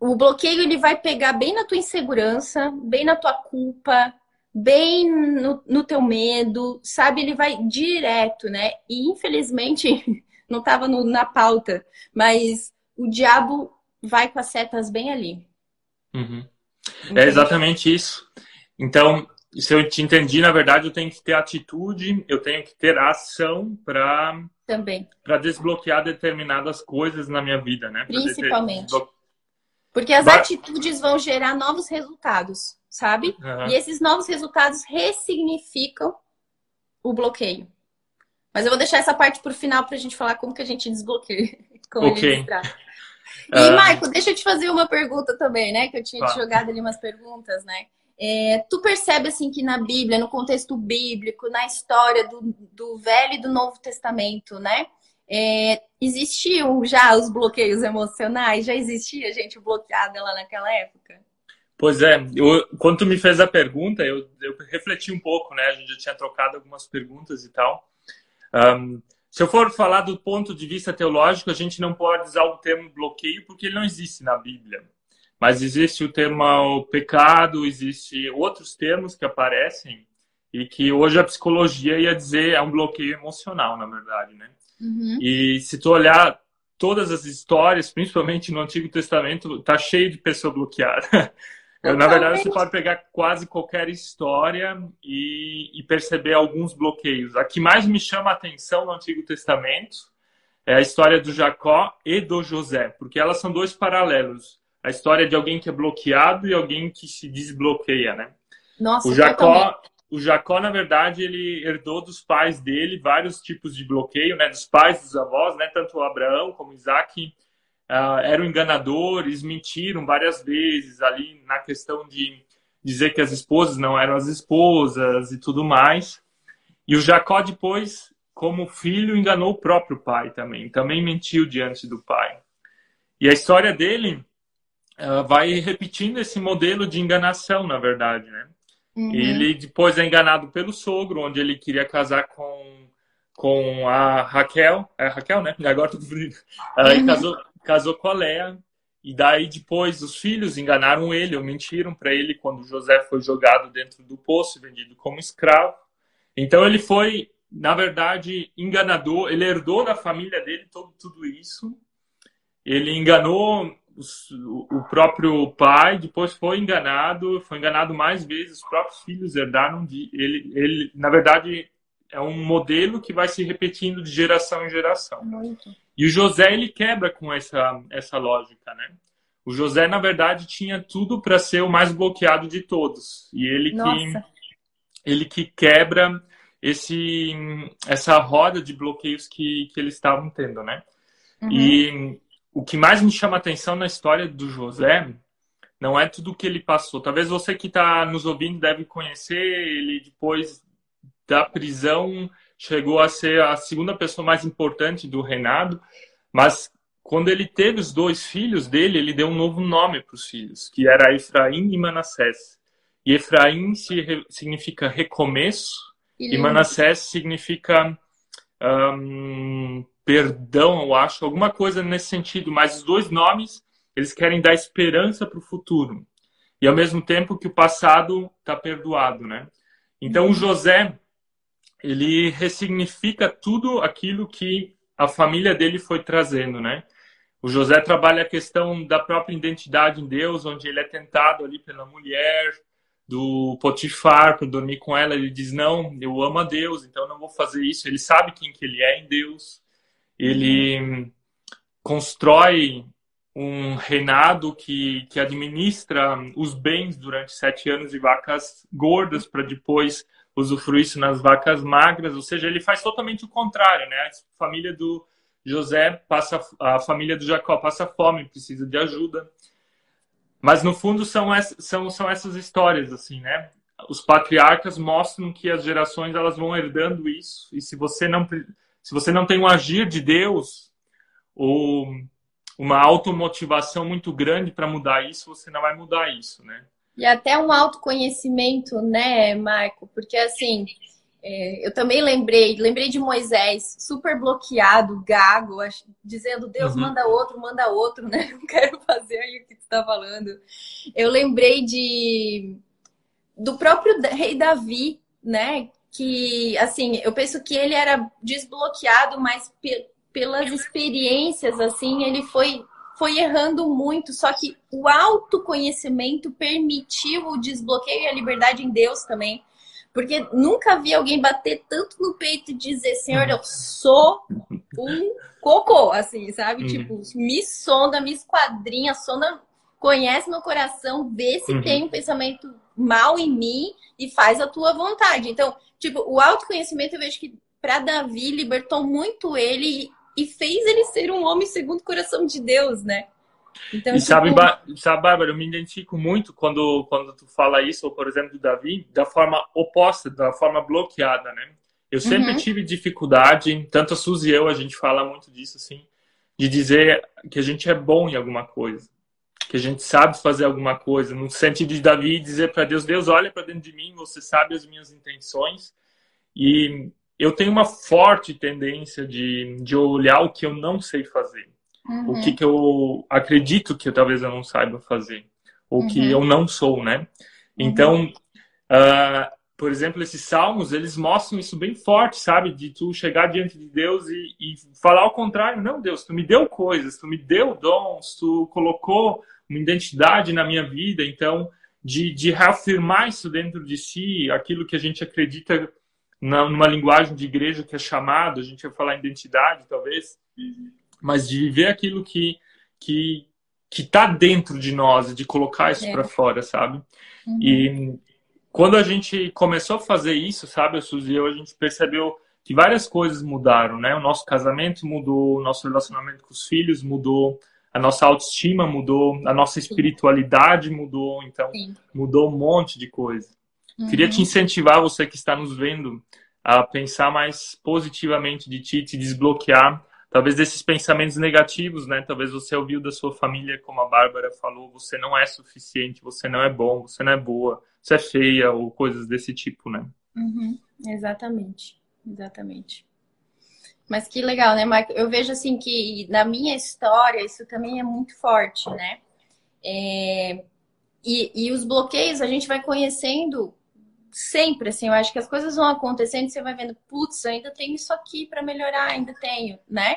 Speaker 2: o bloqueio ele vai pegar bem na tua insegurança, bem na tua culpa, bem no, no teu medo, sabe? Ele vai direto, né? E infelizmente não estava na pauta, mas o diabo vai com as setas bem ali.
Speaker 1: Uhum. É exatamente isso. Então, se eu te entendi, na verdade, eu tenho que ter atitude, eu tenho que ter ação para
Speaker 2: também
Speaker 1: para desbloquear determinadas coisas na minha vida, né?
Speaker 2: Principalmente. Desbloque... Porque as atitudes vão gerar novos resultados sabe? Uhum. E esses novos resultados ressignificam o bloqueio. Mas eu vou deixar essa parte para o final para a gente falar como que a gente desbloqueia. Como
Speaker 1: ok.
Speaker 2: E, uh... Maico, deixa eu te fazer uma pergunta também, né? Que eu tinha te jogado ali umas perguntas, né? É, tu percebe, assim, que na Bíblia, no contexto bíblico, na história do, do Velho e do Novo Testamento, né? É, existiam já os bloqueios emocionais? Já existia gente bloqueada lá naquela época?
Speaker 1: Pois é, eu, quando tu me fez a pergunta, eu, eu refleti um pouco, né? A gente já tinha trocado algumas perguntas e tal. Um, se eu for falar do ponto de vista teológico, a gente não pode usar o termo bloqueio porque ele não existe na Bíblia. Mas existe o termo pecado, existe outros termos que aparecem e que hoje a psicologia ia dizer é um bloqueio emocional, na verdade, né? Uhum. E se tu olhar todas as histórias, principalmente no Antigo Testamento, tá cheio de pessoa bloqueada. Na verdade, você pode pegar quase qualquer história e, e, perceber alguns bloqueios. A que mais me chama a atenção no Antigo Testamento é a história do Jacó e do José, porque elas são dois paralelos. A história de alguém que é bloqueado e alguém que se desbloqueia, né?
Speaker 2: Nossa,
Speaker 1: o Jacó, o Jacó, na verdade, ele herdou dos pais dele vários tipos de bloqueio, né? Dos pais, dos avós, né? Tanto Abraão como Isaac uh, eram enganadores, mentiram várias vezes ali na questão de dizer que as esposas não eram as esposas e tudo mais. E o Jacó depois, como filho, enganou o próprio pai também, também mentiu diante do pai. E a história dele uh, vai repetindo esse modelo de enganação, na verdade, né? Uhum. Ele depois é enganado pelo sogro, onde ele queria casar com, com a Raquel. É a Raquel, né? Agora tudo confundindo. Aí uhum. casou, casou com a Léa. E daí depois os filhos enganaram ele, ou mentiram para ele quando José foi jogado dentro do poço, vendido como escravo. Então ele foi, na verdade, enganador. Ele herdou da família dele todo, tudo isso. Ele enganou os, o próprio pai, depois foi enganado, foi enganado mais vezes. Os próprios filhos herdaram de ele. Ele, na verdade, é um modelo que vai se repetindo de geração em geração. Muito. E o José ele quebra com essa essa lógica, né? O José na verdade tinha tudo para ser o mais bloqueado de todos e ele Nossa. que ele que quebra esse essa roda de bloqueios que que eles estavam tendo, né? Uhum. E o que mais me chama atenção na história do José não é tudo o que ele passou. Talvez você que está nos ouvindo deve conhecer ele depois da prisão, chegou a ser a segunda pessoa mais importante do reinado, mas quando ele teve os dois filhos dele, ele deu um novo nome para os filhos, que era Efraim e Manassés. E Efraim significa recomeço e, e Manassés significa um, perdão, eu acho, alguma coisa nesse sentido. Mas os dois nomes, eles querem dar esperança para o futuro. E ao mesmo tempo que o passado está perdoado, né? Então o José, ele ressignifica tudo aquilo que a família dele foi trazendo, né? O José trabalha a questão da própria identidade em Deus, onde ele é tentado ali pela mulher do Potifar para dormir com ela. Ele diz: Não, eu amo a Deus, então não vou fazer isso. Ele sabe quem que ele é em Deus. Ele constrói um reinado que, que administra os bens durante sete anos de vacas gordas para depois usufruir isso nas vacas magras, ou seja, ele faz totalmente o contrário, né? A família do José passa, a família do Jacó passa fome, precisa de ajuda. Mas no fundo são, são, são essas histórias, assim, né? Os patriarcas mostram que as gerações elas vão herdando isso, e se você não, se você não tem um agir de Deus, ou uma automotivação muito grande para mudar isso, você não vai mudar isso, né?
Speaker 2: E até um autoconhecimento, né, Marco? Porque assim, é, eu também lembrei, lembrei de Moisés, super bloqueado, gago, dizendo Deus uhum. manda outro, manda outro, né? Não quero fazer aí o que tu está falando. Eu lembrei de do próprio rei Davi, né? Que assim, eu penso que ele era desbloqueado, mas pe pelas experiências, assim, ele foi foi errando muito, só que o autoconhecimento permitiu o desbloqueio e a liberdade em Deus também. Porque nunca vi alguém bater tanto no peito e dizer, Senhor, eu sou um cocô, assim, sabe? Uhum. Tipo, me sonda, me esquadrinha, sonda, conhece meu coração, vê se uhum. tem um pensamento mal em mim e faz a tua vontade. Então, tipo, o autoconhecimento eu vejo que para Davi libertou muito ele e fez ele ser um homem segundo o coração de Deus, né?
Speaker 1: Então, e tipo... sabe, sabe, Bárbara, eu me identifico muito quando, quando tu fala isso, ou por exemplo, do Davi, da forma oposta, da forma bloqueada, né? Eu sempre uhum. tive dificuldade, tanto a Suzy e eu, a gente fala muito disso, assim, de dizer que a gente é bom em alguma coisa, que a gente sabe fazer alguma coisa, no sentido de Davi dizer para Deus, Deus, olha para dentro de mim, você sabe as minhas intenções, e eu tenho uma forte tendência de, de olhar o que eu não sei fazer. Uhum. O que, que eu acredito que talvez eu não saiba fazer. Ou uhum. que eu não sou, né? Uhum. Então, uh, por exemplo, esses salmos, eles mostram isso bem forte, sabe? De tu chegar diante de Deus e, e falar ao contrário. Não, Deus, tu me deu coisas, tu me deu dons, tu colocou uma identidade na minha vida. Então, de, de reafirmar isso dentro de si, aquilo que a gente acredita numa linguagem de igreja que é chamado, a gente vai falar identidade, talvez, mas de ver aquilo que que que está dentro de nós, de colocar isso é. para fora, sabe? Uhum. E quando a gente começou a fazer isso, sabe, a Suzy e eu, a gente percebeu que várias coisas mudaram, né? O nosso casamento mudou, o nosso relacionamento com os filhos mudou, a nossa autoestima mudou, a nossa espiritualidade mudou, então Sim. mudou um monte de coisa. Uhum. Queria te incentivar, você que está nos vendo, a pensar mais positivamente de ti, te desbloquear, talvez desses pensamentos negativos, né? Talvez você ouviu da sua família, como a Bárbara falou, você não é suficiente, você não é bom, você não é boa, você é feia, ou coisas desse tipo, né?
Speaker 2: Uhum. Exatamente, exatamente. Mas que legal, né, Marco? Eu vejo assim que na minha história isso também é muito forte, né? É... E, e os bloqueios a gente vai conhecendo sempre, assim, eu acho que as coisas vão acontecendo e você vai vendo, putz, ainda tenho isso aqui para melhorar, ainda tenho, né?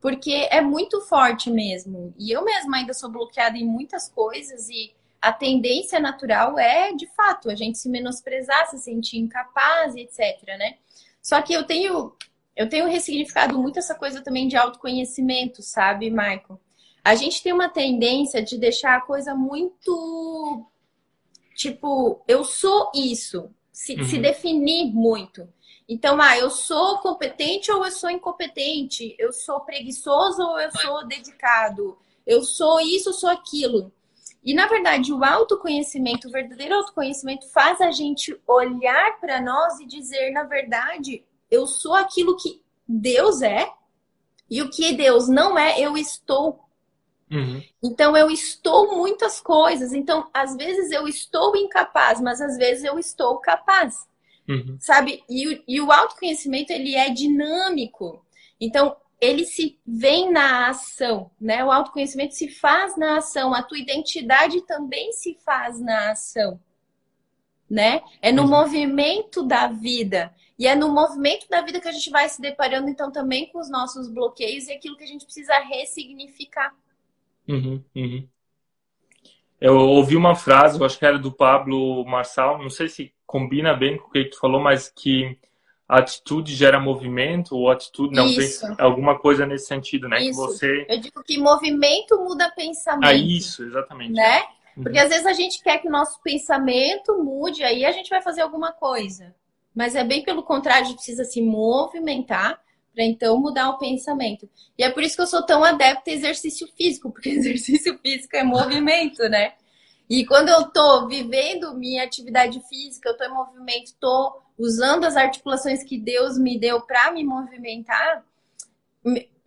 Speaker 2: Porque é muito forte mesmo. E eu mesma ainda sou bloqueada em muitas coisas e a tendência natural é, de fato, a gente se menosprezar, se sentir incapaz, etc, né? Só que eu tenho eu tenho ressignificado muito essa coisa também de autoconhecimento, sabe, Michael? A gente tem uma tendência de deixar a coisa muito tipo, eu sou isso, se, uhum. se definir muito. Então, ah, eu sou competente ou eu sou incompetente? Eu sou preguiçoso ou eu sou dedicado? Eu sou isso, ou sou aquilo. E na verdade, o autoconhecimento, o verdadeiro autoconhecimento faz a gente olhar para nós e dizer, na verdade, eu sou aquilo que Deus é, e o que Deus não é, eu estou. Uhum. Então, eu estou muitas coisas. Então, às vezes eu estou incapaz, mas às vezes eu estou capaz. Uhum. Sabe? E, e o autoconhecimento, ele é dinâmico. Então, ele se vem na ação, né? O autoconhecimento se faz na ação, a tua identidade também se faz na ação, né? É no uhum. movimento da vida. E é no movimento da vida que a gente vai se deparando, então, também com os nossos bloqueios e aquilo que a gente precisa ressignificar.
Speaker 1: Uhum, uhum. Eu ouvi uma frase, eu acho que era do Pablo Marçal, não sei se combina bem com o que tu falou, mas que atitude gera movimento, ou atitude não isso. tem alguma coisa nesse sentido, né?
Speaker 2: Isso.
Speaker 1: Que você...
Speaker 2: Eu digo que movimento muda pensamento. Ah,
Speaker 1: isso, exatamente.
Speaker 2: Né? Uhum. Porque às vezes a gente quer que o nosso pensamento mude, aí a gente vai fazer alguma coisa. Mas é bem pelo contrário, a gente precisa se movimentar para então mudar o pensamento. E é por isso que eu sou tão adepta a exercício físico, porque exercício físico é movimento, né? E quando eu tô vivendo minha atividade física, eu tô em movimento, tô usando as articulações que Deus me deu para me movimentar,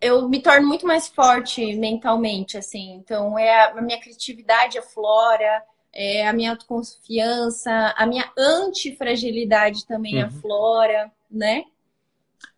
Speaker 2: eu me torno muito mais forte mentalmente, assim. Então, é a minha criatividade aflora, é, a minha autoconfiança, a minha antifragilidade também uhum. aflora, né?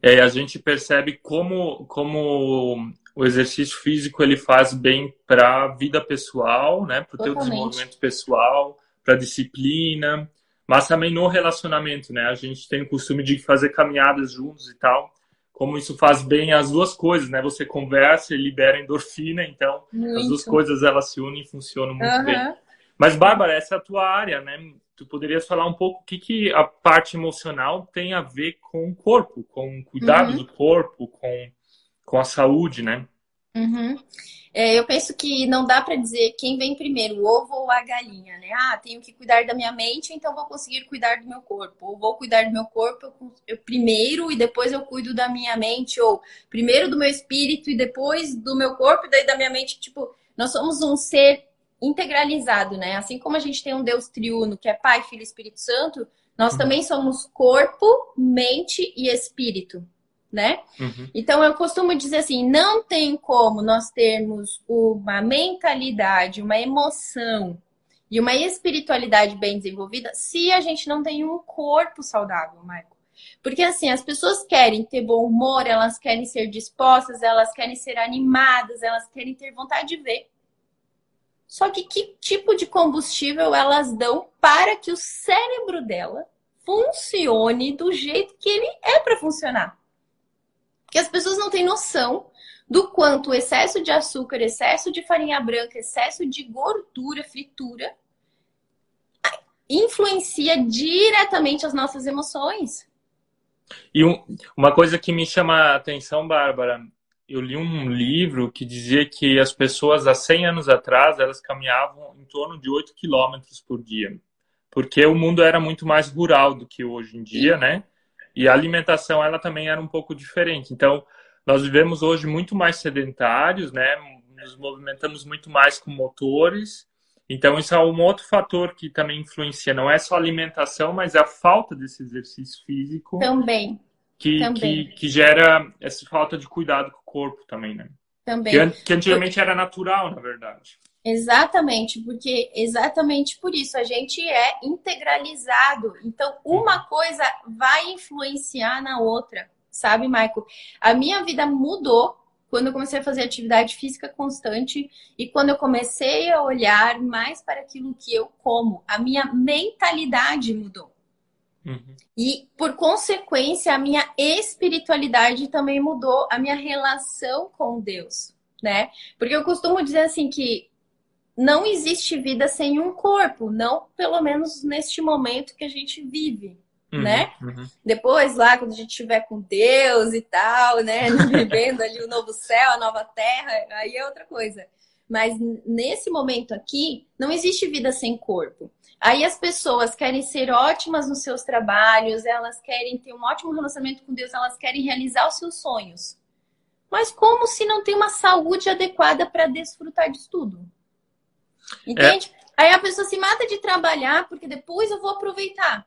Speaker 1: É, a gente percebe como, como o exercício físico ele faz bem para a vida pessoal, né? Para o teu desenvolvimento pessoal, para a disciplina, mas também no relacionamento, né? A gente tem o costume de fazer caminhadas juntos e tal. Como isso faz bem as duas coisas, né? Você conversa e libera endorfina, então muito. as duas coisas elas se unem e funcionam muito uhum. bem. Mas, Bárbara, essa é a tua área, né? Tu poderias falar um pouco o que, que a parte emocional tem a ver com o corpo, com o cuidado uhum. do corpo, com, com a saúde, né?
Speaker 2: Uhum. É, eu penso que não dá para dizer quem vem primeiro, o ovo ou a galinha, né? Ah, tenho que cuidar da minha mente, então vou conseguir cuidar do meu corpo. Ou vou cuidar do meu corpo eu, eu, primeiro e depois eu cuido da minha mente. Ou primeiro do meu espírito e depois do meu corpo e daí da minha mente. Tipo, nós somos um ser integralizado, né? Assim como a gente tem um Deus triuno, que é Pai, Filho e Espírito Santo, nós uhum. também somos corpo, mente e espírito, né? Uhum. Então eu costumo dizer assim, não tem como nós termos uma mentalidade, uma emoção e uma espiritualidade bem desenvolvida se a gente não tem um corpo saudável, Marco. Porque assim, as pessoas querem ter bom humor, elas querem ser dispostas, elas querem ser animadas, elas querem ter vontade de ver. Só que que tipo de combustível elas dão para que o cérebro dela funcione do jeito que ele é para funcionar? Porque as pessoas não têm noção do quanto o excesso de açúcar, excesso de farinha branca, excesso de gordura, fritura influencia diretamente as nossas emoções.
Speaker 1: E um, uma coisa que me chama a atenção, Bárbara, eu li um livro que dizia que as pessoas há 100 anos atrás elas caminhavam em torno de 8 quilômetros por dia, porque o mundo era muito mais rural do que hoje em dia, né? E a alimentação ela também era um pouco diferente. Então, nós vivemos hoje muito mais sedentários, né? Nos movimentamos muito mais com motores. Então, isso é um outro fator que também influencia. Não é só a alimentação, mas a falta desse exercício físico.
Speaker 2: Também.
Speaker 1: Que,
Speaker 2: também.
Speaker 1: que, que gera essa falta de cuidado com corpo também, né?
Speaker 2: Também.
Speaker 1: Que, que antigamente era natural, na verdade.
Speaker 2: Exatamente, porque exatamente por isso a gente é integralizado. Então, uma coisa vai influenciar na outra, sabe, Michael? A minha vida mudou quando eu comecei a fazer atividade física constante e quando eu comecei a olhar mais para aquilo que eu como. A minha mentalidade mudou. Uhum. E, por consequência, a minha espiritualidade também mudou, a minha relação com Deus, né? Porque eu costumo dizer assim que não existe vida sem um corpo, não pelo menos neste momento que a gente vive, uhum, né? Uhum. Depois, lá, quando a gente estiver com Deus e tal, né? Vivendo ali o novo céu, a nova terra, aí é outra coisa. Mas nesse momento aqui, não existe vida sem corpo. Aí as pessoas querem ser ótimas nos seus trabalhos, elas querem ter um ótimo relacionamento com Deus, elas querem realizar os seus sonhos. Mas como se não tem uma saúde adequada para desfrutar disso tudo? Entende? É. Aí a pessoa se mata de trabalhar porque depois eu vou aproveitar.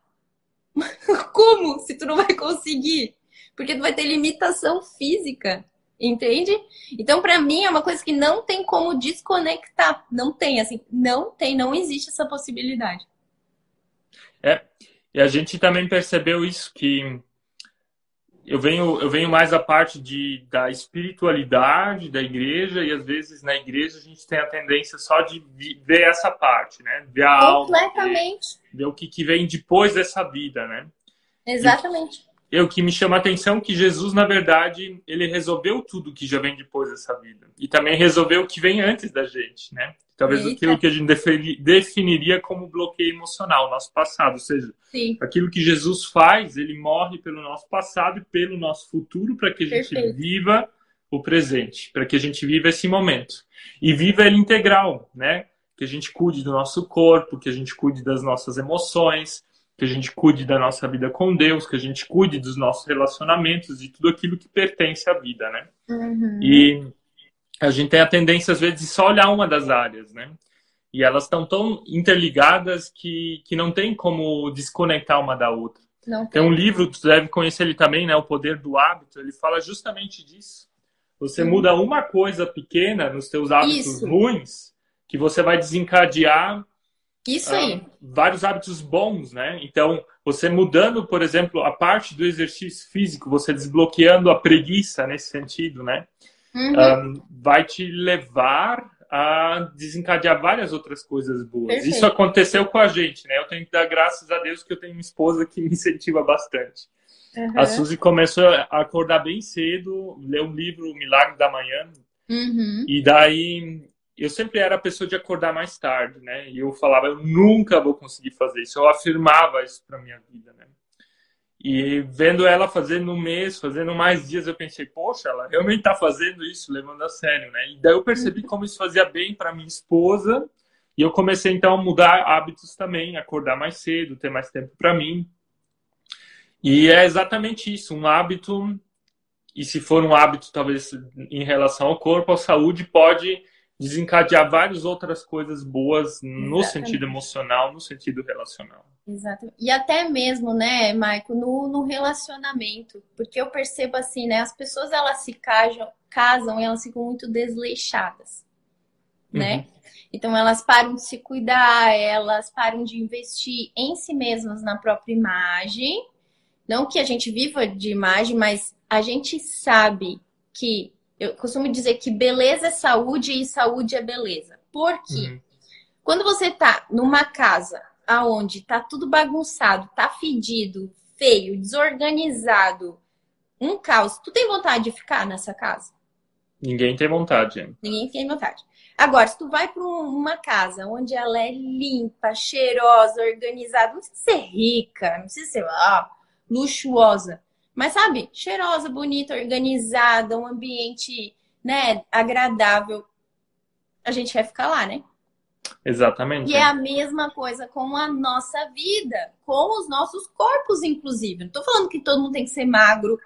Speaker 2: Como? Se tu não vai conseguir? Porque tu vai ter limitação física. Entende? Então, para mim, é uma coisa que não tem como desconectar. Não tem, assim, não tem, não existe essa possibilidade.
Speaker 1: É, e a gente também percebeu isso, que eu venho, eu venho mais a parte de, da espiritualidade da igreja e às vezes na igreja a gente tem a tendência só de ver essa parte, né? Ver a
Speaker 2: Completamente.
Speaker 1: Alma, ver, ver, o que, que vem depois dessa vida, né?
Speaker 2: Exatamente.
Speaker 1: E, o que me chama a atenção é que Jesus, na verdade, ele resolveu tudo que já vem depois dessa vida. E também resolveu o que vem antes da gente, né? Talvez Eita. aquilo que a gente definiria como bloqueio emocional, nosso passado. Ou seja,
Speaker 2: Sim.
Speaker 1: aquilo que Jesus faz, ele morre pelo nosso passado e pelo nosso futuro para que a gente Perfeito. viva o presente, para que a gente viva esse momento. E viva ele integral, né? Que a gente cuide do nosso corpo, que a gente cuide das nossas emoções, que a gente cuide da nossa vida com Deus, que a gente cuide dos nossos relacionamentos e tudo aquilo que pertence à vida, né?
Speaker 2: Uhum.
Speaker 1: E a gente tem a tendência, às vezes, de só olhar uma das áreas, né? E elas estão tão interligadas que, que não tem como desconectar uma da outra.
Speaker 2: Não
Speaker 1: tem. tem um livro, tu deve conhecer ele também, né? O Poder do Hábito. Ele fala justamente disso. Você hum. muda uma coisa pequena nos teus hábitos Isso. ruins, que você vai desencadear
Speaker 2: isso aí. Uh,
Speaker 1: vários hábitos bons, né? Então, você mudando, por exemplo, a parte do exercício físico, você desbloqueando a preguiça nesse sentido, né?
Speaker 2: uhum.
Speaker 1: um, vai te levar a desencadear várias outras coisas boas. Perfeito. Isso aconteceu com a gente, né? Eu tenho que dar graças a Deus que eu tenho uma esposa que me incentiva bastante.
Speaker 2: Uhum.
Speaker 1: A Suzy começou a acordar bem cedo, ler um livro, O Milagre da Manhã.
Speaker 2: Uhum.
Speaker 1: E daí eu sempre era a pessoa de acordar mais tarde, né? E eu falava, eu nunca vou conseguir fazer isso. Eu afirmava isso para minha vida, né? E vendo ela fazendo um mês, fazendo mais dias, eu pensei, poxa, ela realmente está fazendo isso, levando a sério, né? E daí eu percebi como isso fazia bem para minha esposa. E eu comecei então a mudar hábitos também, acordar mais cedo, ter mais tempo para mim. E é exatamente isso, um hábito. E se for um hábito, talvez em relação ao corpo, à saúde, pode desencadear várias outras coisas boas no Exatamente. sentido emocional, no sentido relacional.
Speaker 2: Exato. E até mesmo, né, Maico, no, no relacionamento, porque eu percebo assim, né, as pessoas elas se casam, casam e elas ficam muito desleixadas, né? Uhum. Então elas param de se cuidar, elas param de investir em si mesmas na própria imagem. Não que a gente viva de imagem, mas a gente sabe que eu costumo dizer que beleza é saúde e saúde é beleza. Por quê? Uhum. Quando você tá numa casa aonde tá tudo bagunçado, tá fedido, feio, desorganizado, um caos, tu tem vontade de ficar nessa casa?
Speaker 1: Ninguém tem vontade. Hein?
Speaker 2: Ninguém tem vontade. Agora, se tu vai para uma casa onde ela é limpa, cheirosa, organizada, não precisa ser rica, não precisa ser ah, luxuosa, mas sabe, cheirosa, bonita, organizada, um ambiente, né, agradável. A gente quer ficar lá, né?
Speaker 1: Exatamente.
Speaker 2: E é a mesma coisa com a nossa vida, com os nossos corpos, inclusive. Não tô falando que todo mundo tem que ser magro,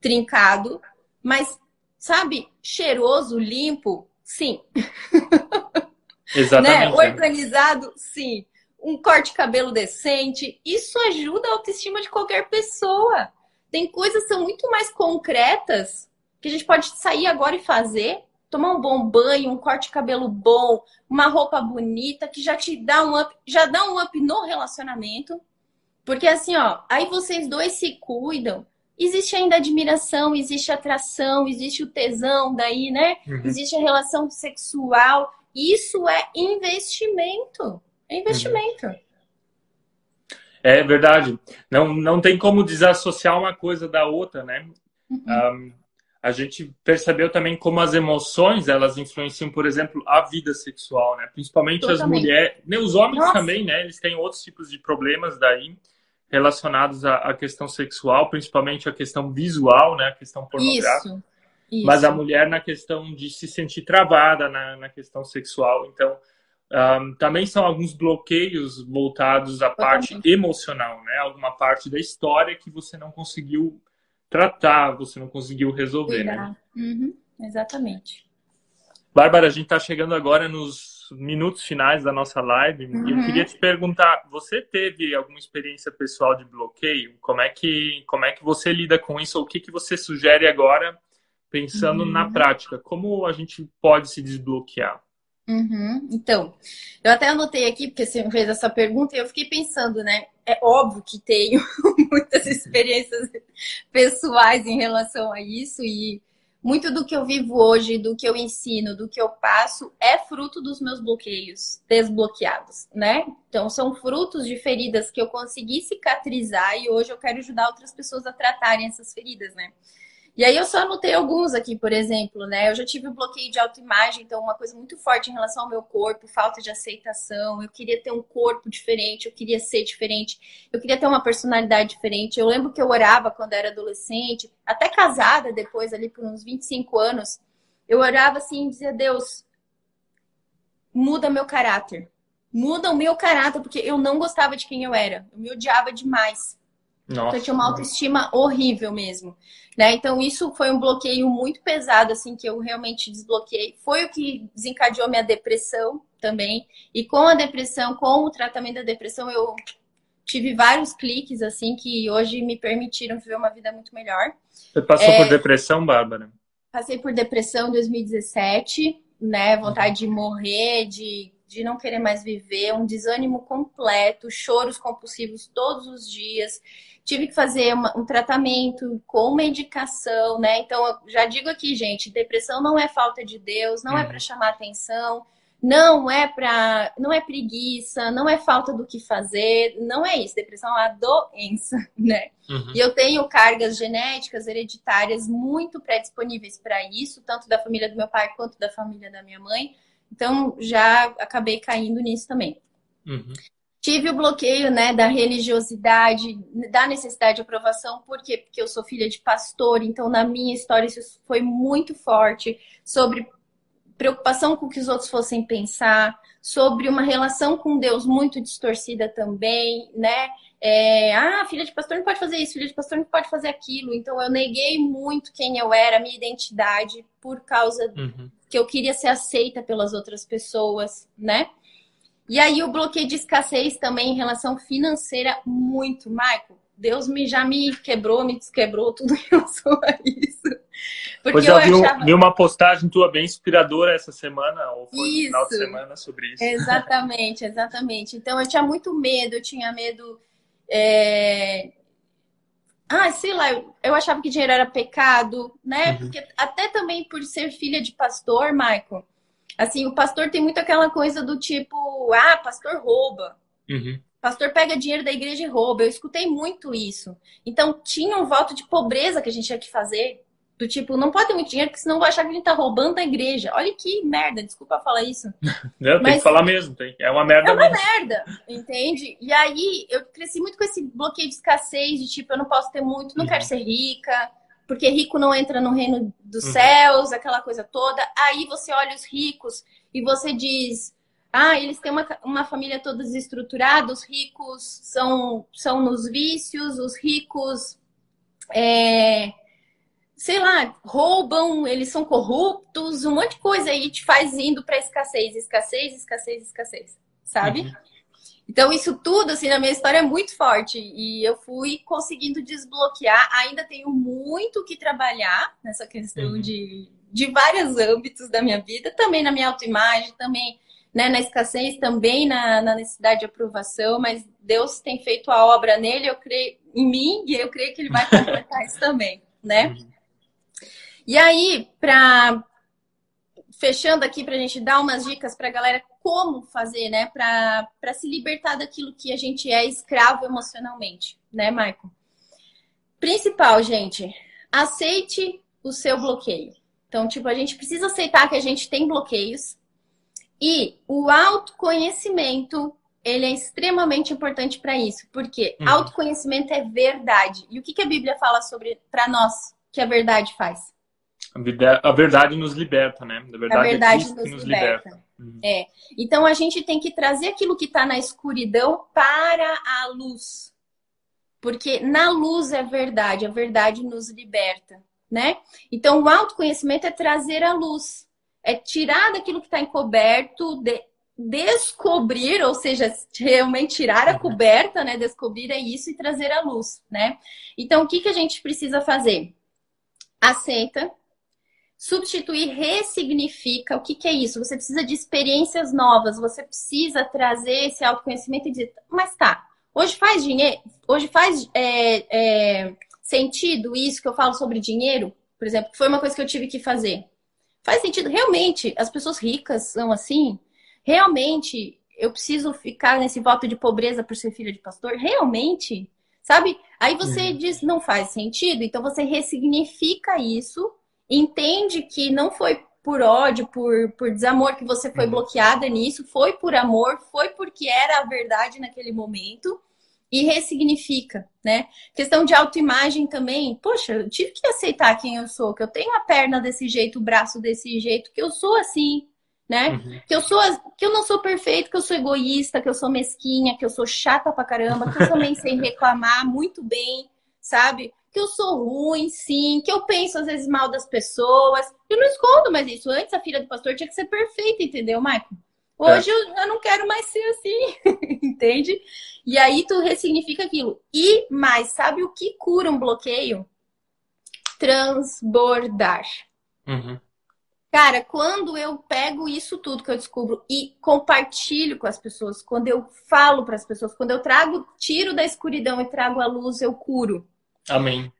Speaker 2: trincado, mas, sabe, cheiroso, limpo, Sim.
Speaker 1: Exatamente.
Speaker 2: né? Organizado? Sim. Um corte de cabelo decente, isso ajuda a autoestima de qualquer pessoa. Tem coisas que são muito mais concretas que a gente pode sair agora e fazer. Tomar um bom banho, um corte de cabelo bom, uma roupa bonita, que já te dá um up, já dá um up no relacionamento. Porque assim, ó, aí vocês dois se cuidam, existe ainda admiração, existe atração, existe o tesão daí, né? Uhum. Existe a relação sexual. Isso é investimento. É investimento. Uhum.
Speaker 1: É verdade. Não, não tem como desassociar uma coisa da outra, né? Uhum. Um, a gente percebeu também como as emoções elas influenciam, por exemplo, a vida sexual, né? Principalmente Totalmente. as mulheres, né? os homens Nossa. também, né? Eles têm outros tipos de problemas daí relacionados à, à, questão sexual, principalmente a questão visual, né? A questão pornográfica. Isso. Isso. Mas a mulher na questão de se sentir travada na, na questão sexual. Então, um, também são alguns bloqueios voltados à parte emocional, né? Alguma parte da história que você não conseguiu tratar, você não conseguiu resolver, né?
Speaker 2: Uhum, exatamente.
Speaker 1: Bárbara, a gente está chegando agora nos minutos finais da nossa live uhum. e eu uhum. queria te perguntar, você teve alguma experiência pessoal de bloqueio? Como é que, como é que você lida com isso? Ou o que, que você sugere agora, pensando uhum. na prática? Como a gente pode se desbloquear?
Speaker 2: Uhum. Então, eu até anotei aqui, porque você me fez essa pergunta, e eu fiquei pensando, né? É óbvio que tenho muitas experiências pessoais em relação a isso, e muito do que eu vivo hoje, do que eu ensino, do que eu passo, é fruto dos meus bloqueios desbloqueados, né? Então, são frutos de feridas que eu consegui cicatrizar e hoje eu quero ajudar outras pessoas a tratarem essas feridas, né? E aí eu só anotei alguns aqui, por exemplo, né? Eu já tive um bloqueio de autoimagem, então uma coisa muito forte em relação ao meu corpo, falta de aceitação. Eu queria ter um corpo diferente, eu queria ser diferente, eu queria ter uma personalidade diferente. Eu lembro que eu orava quando era adolescente, até casada depois, ali por uns 25 anos, eu orava assim e dizia, Deus, muda meu caráter. Muda o meu caráter, porque eu não gostava de quem eu era. Eu me odiava demais. Nossa. Então eu tinha uma autoestima horrível mesmo, né? Então isso foi um bloqueio muito pesado assim que eu realmente desbloqueei. Foi o que desencadeou minha depressão também. E com a depressão, com o tratamento da depressão, eu tive vários cliques assim que hoje me permitiram viver uma vida muito melhor.
Speaker 1: Você passou é... por depressão, Bárbara?
Speaker 2: Passei por depressão em 2017, né? Vontade de morrer, de de não querer mais viver, um desânimo completo, choros compulsivos todos os dias tive que fazer uma, um tratamento com medicação, né? Então, eu já digo aqui, gente, depressão não é falta de Deus, não é uhum. é para chamar atenção, não é para, não é preguiça, não é falta do que fazer, não é isso. Depressão é uma doença, né? Uhum. E eu tenho cargas genéticas hereditárias muito predisponíveis para isso, tanto da família do meu pai quanto da família da minha mãe. Então, já acabei caindo nisso também. Uhum. Tive o bloqueio né, da religiosidade, da necessidade de aprovação, por quê? Porque eu sou filha de pastor, então na minha história isso foi muito forte, sobre preocupação com o que os outros fossem pensar, sobre uma relação com Deus muito distorcida também, né? É, ah, filha de pastor não pode fazer isso, filha de pastor não pode fazer aquilo. Então eu neguei muito quem eu era, minha identidade, por causa uhum. que eu queria ser aceita pelas outras pessoas, né? E aí o bloqueio de escassez também em relação financeira, muito, Michael. Deus me, já me quebrou, me desquebrou tudo em relação a isso.
Speaker 1: Porque pois eu, eu achava... vi uma postagem tua bem inspiradora essa semana, ou foi isso. no final de semana, sobre isso.
Speaker 2: Exatamente, exatamente. Então eu tinha muito medo, eu tinha medo. É... Ah, sei lá, eu, eu achava que dinheiro era pecado, né? Uhum. Porque até também por ser filha de pastor, Michael, Assim, o pastor tem muito aquela coisa do tipo, ah, pastor rouba. Uhum. Pastor pega dinheiro da igreja e rouba. Eu escutei muito isso. Então, tinha um voto de pobreza que a gente tinha que fazer. Do tipo, não pode ter muito dinheiro, porque senão vai achar que a gente tá roubando a igreja. Olha que merda, desculpa falar isso.
Speaker 1: Não, Mas, tem que falar mesmo, tem. É uma merda
Speaker 2: É uma
Speaker 1: mesmo.
Speaker 2: merda, entende? E aí, eu cresci muito com esse bloqueio de escassez, de tipo, eu não posso ter muito, não uhum. quero ser rica, porque rico não entra no reino dos uhum. céus, aquela coisa toda. Aí você olha os ricos e você diz: ah, eles têm uma, uma família toda desestruturada, os ricos são, são nos vícios, os ricos é, sei lá, roubam, eles são corruptos, um monte de coisa aí te faz indo para escassez, escassez, escassez, escassez, sabe? Uhum. Então, isso tudo, assim, na minha história é muito forte. E eu fui conseguindo desbloquear. Ainda tenho muito que trabalhar nessa questão uhum. de, de vários âmbitos da minha vida. Também na minha autoimagem, também né, na escassez, também na, na, necessidade de aprovação. Mas Deus tem feito a obra nele, eu creio em mim, e eu creio que ele vai completar isso também, né? Uhum. E aí, para fechando aqui para a gente dar umas dicas para a galera como fazer, né, para se libertar daquilo que a gente é escravo emocionalmente, né, Michael? Principal, gente, aceite o seu bloqueio. Então, tipo, a gente precisa aceitar que a gente tem bloqueios e o autoconhecimento ele é extremamente importante para isso, porque uhum. autoconhecimento é verdade. E o que, que a Bíblia fala sobre para nós que a verdade faz?
Speaker 1: A verdade nos liberta, né?
Speaker 2: A verdade, a verdade é nos, nos, liberta. liberta. Uhum. É. Então a gente tem que trazer aquilo que está na escuridão para a luz. Porque na luz é verdade, a verdade nos liberta, né? Então o autoconhecimento é trazer a luz, é tirar daquilo que está encoberto, de, descobrir, ou seja, realmente tirar a uhum. coberta, né? Descobrir é isso e trazer a luz, né? Então o que, que a gente precisa fazer? Aceita, Substituir ressignifica. O que, que é isso? Você precisa de experiências novas, você precisa trazer esse autoconhecimento e dizer, mas tá, hoje faz dinheiro, hoje faz é, é, sentido isso que eu falo sobre dinheiro, por exemplo, foi uma coisa que eu tive que fazer. Faz sentido? Realmente, as pessoas ricas são assim? Realmente, eu preciso ficar nesse voto de pobreza por ser filha de pastor? Realmente? Sabe? Aí você uhum. diz, não faz sentido, então você ressignifica isso entende que não foi por ódio, por, por desamor que você foi uhum. bloqueada nisso, foi por amor, foi porque era a verdade naquele momento e ressignifica, né? Questão de autoimagem também. Poxa, eu tive que aceitar quem eu sou, que eu tenho a perna desse jeito, o braço desse jeito, que eu sou assim, né? Uhum. Que eu sou que eu não sou perfeito, que eu sou egoísta, que eu sou mesquinha, que eu sou chata pra caramba, que eu também sei reclamar muito bem, sabe? Que eu sou ruim, sim, que eu penso às vezes mal das pessoas. Eu não escondo mais isso. Antes a filha do pastor tinha que ser perfeita, entendeu, Michael? Hoje é. eu, eu, não quero mais ser assim, entende? E aí tu ressignifica aquilo. E mais, sabe o que cura um bloqueio? Transbordar. Uhum. Cara, quando eu pego isso tudo que eu descubro e compartilho com as pessoas, quando eu falo para as pessoas, quando eu trago, tiro da escuridão e trago a luz, eu curo.
Speaker 1: Amém.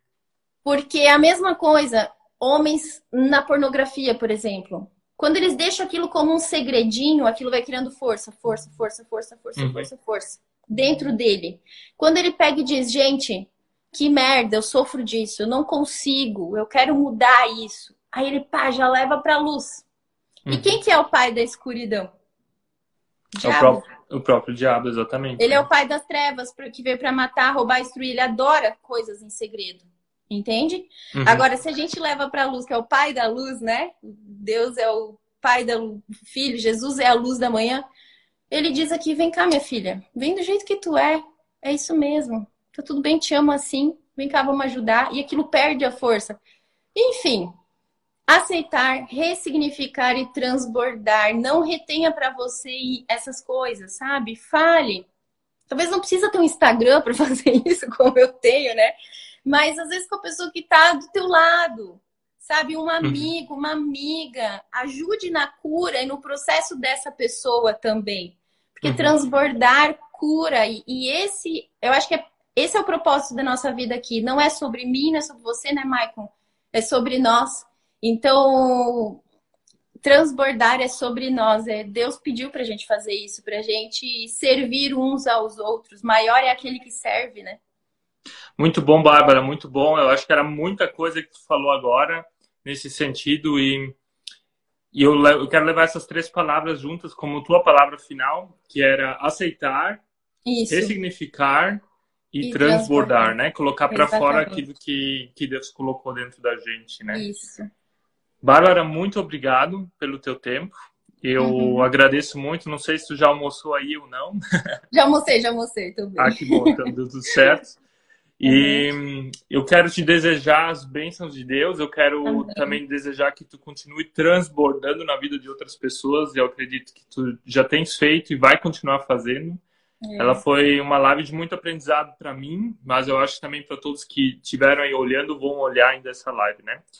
Speaker 2: Porque é a mesma coisa, homens na pornografia, por exemplo. Quando eles deixam aquilo como um segredinho, aquilo vai criando força, força, força, força, força, uhum. força, força dentro dele. Quando ele pega e diz, gente, que merda, eu sofro disso, eu não consigo, eu quero mudar isso. Aí ele, pá, já leva pra luz. Uhum. E quem que é o pai da escuridão?
Speaker 1: É o próprio, o próprio diabo, exatamente.
Speaker 2: Ele é o pai das trevas, que veio para matar, roubar, destruir. Ele adora coisas em segredo. Entende? Uhum. Agora, se a gente leva para a luz, que é o pai da luz, né? Deus é o pai do filho, Jesus é a luz da manhã. Ele diz aqui: vem cá, minha filha, vem do jeito que tu é. É isso mesmo. Tá tudo bem, te amo assim. Vem cá, vamos ajudar. E aquilo perde a força. Enfim, aceitar, ressignificar e transbordar. Não retenha para você essas coisas, sabe? Fale. Talvez não precisa ter um Instagram para fazer isso, como eu tenho, né? Mas às vezes com a pessoa que está do teu lado, sabe? Um uhum. amigo, uma amiga, ajude na cura e no processo dessa pessoa também. Porque uhum. transbordar cura. E, e, esse, eu acho que é, esse é o propósito da nossa vida aqui. Não é sobre mim, não é sobre você, né, Maicon? É sobre nós. Então, transbordar é sobre nós. É, Deus pediu para a gente fazer isso, para a gente servir uns aos outros. Maior é aquele que serve, né?
Speaker 1: Muito bom, Bárbara, muito bom. Eu acho que era muita coisa que tu falou agora nesse sentido e, e eu, eu quero levar essas três palavras juntas como tua palavra final, que era aceitar, isso. ressignificar e, e transbordar, transbordar, né? Colocar para fora aquilo que, que Deus colocou dentro da gente, né?
Speaker 2: Isso.
Speaker 1: Bárbara, muito obrigado pelo teu tempo. Eu uhum. agradeço muito. Não sei se tu já almoçou aí ou não.
Speaker 2: Já almocei, já almocei,
Speaker 1: tudo bem. Ah, que bom, deu tudo certo. E uhum. eu quero te desejar as bênçãos de Deus, eu quero uhum. também desejar que tu continue transbordando na vida de outras pessoas, e eu acredito que tu já tens feito e vai continuar fazendo. É. Ela foi uma live de muito aprendizado para mim, mas eu acho também para todos que estiveram aí olhando vão olhar ainda essa live, né?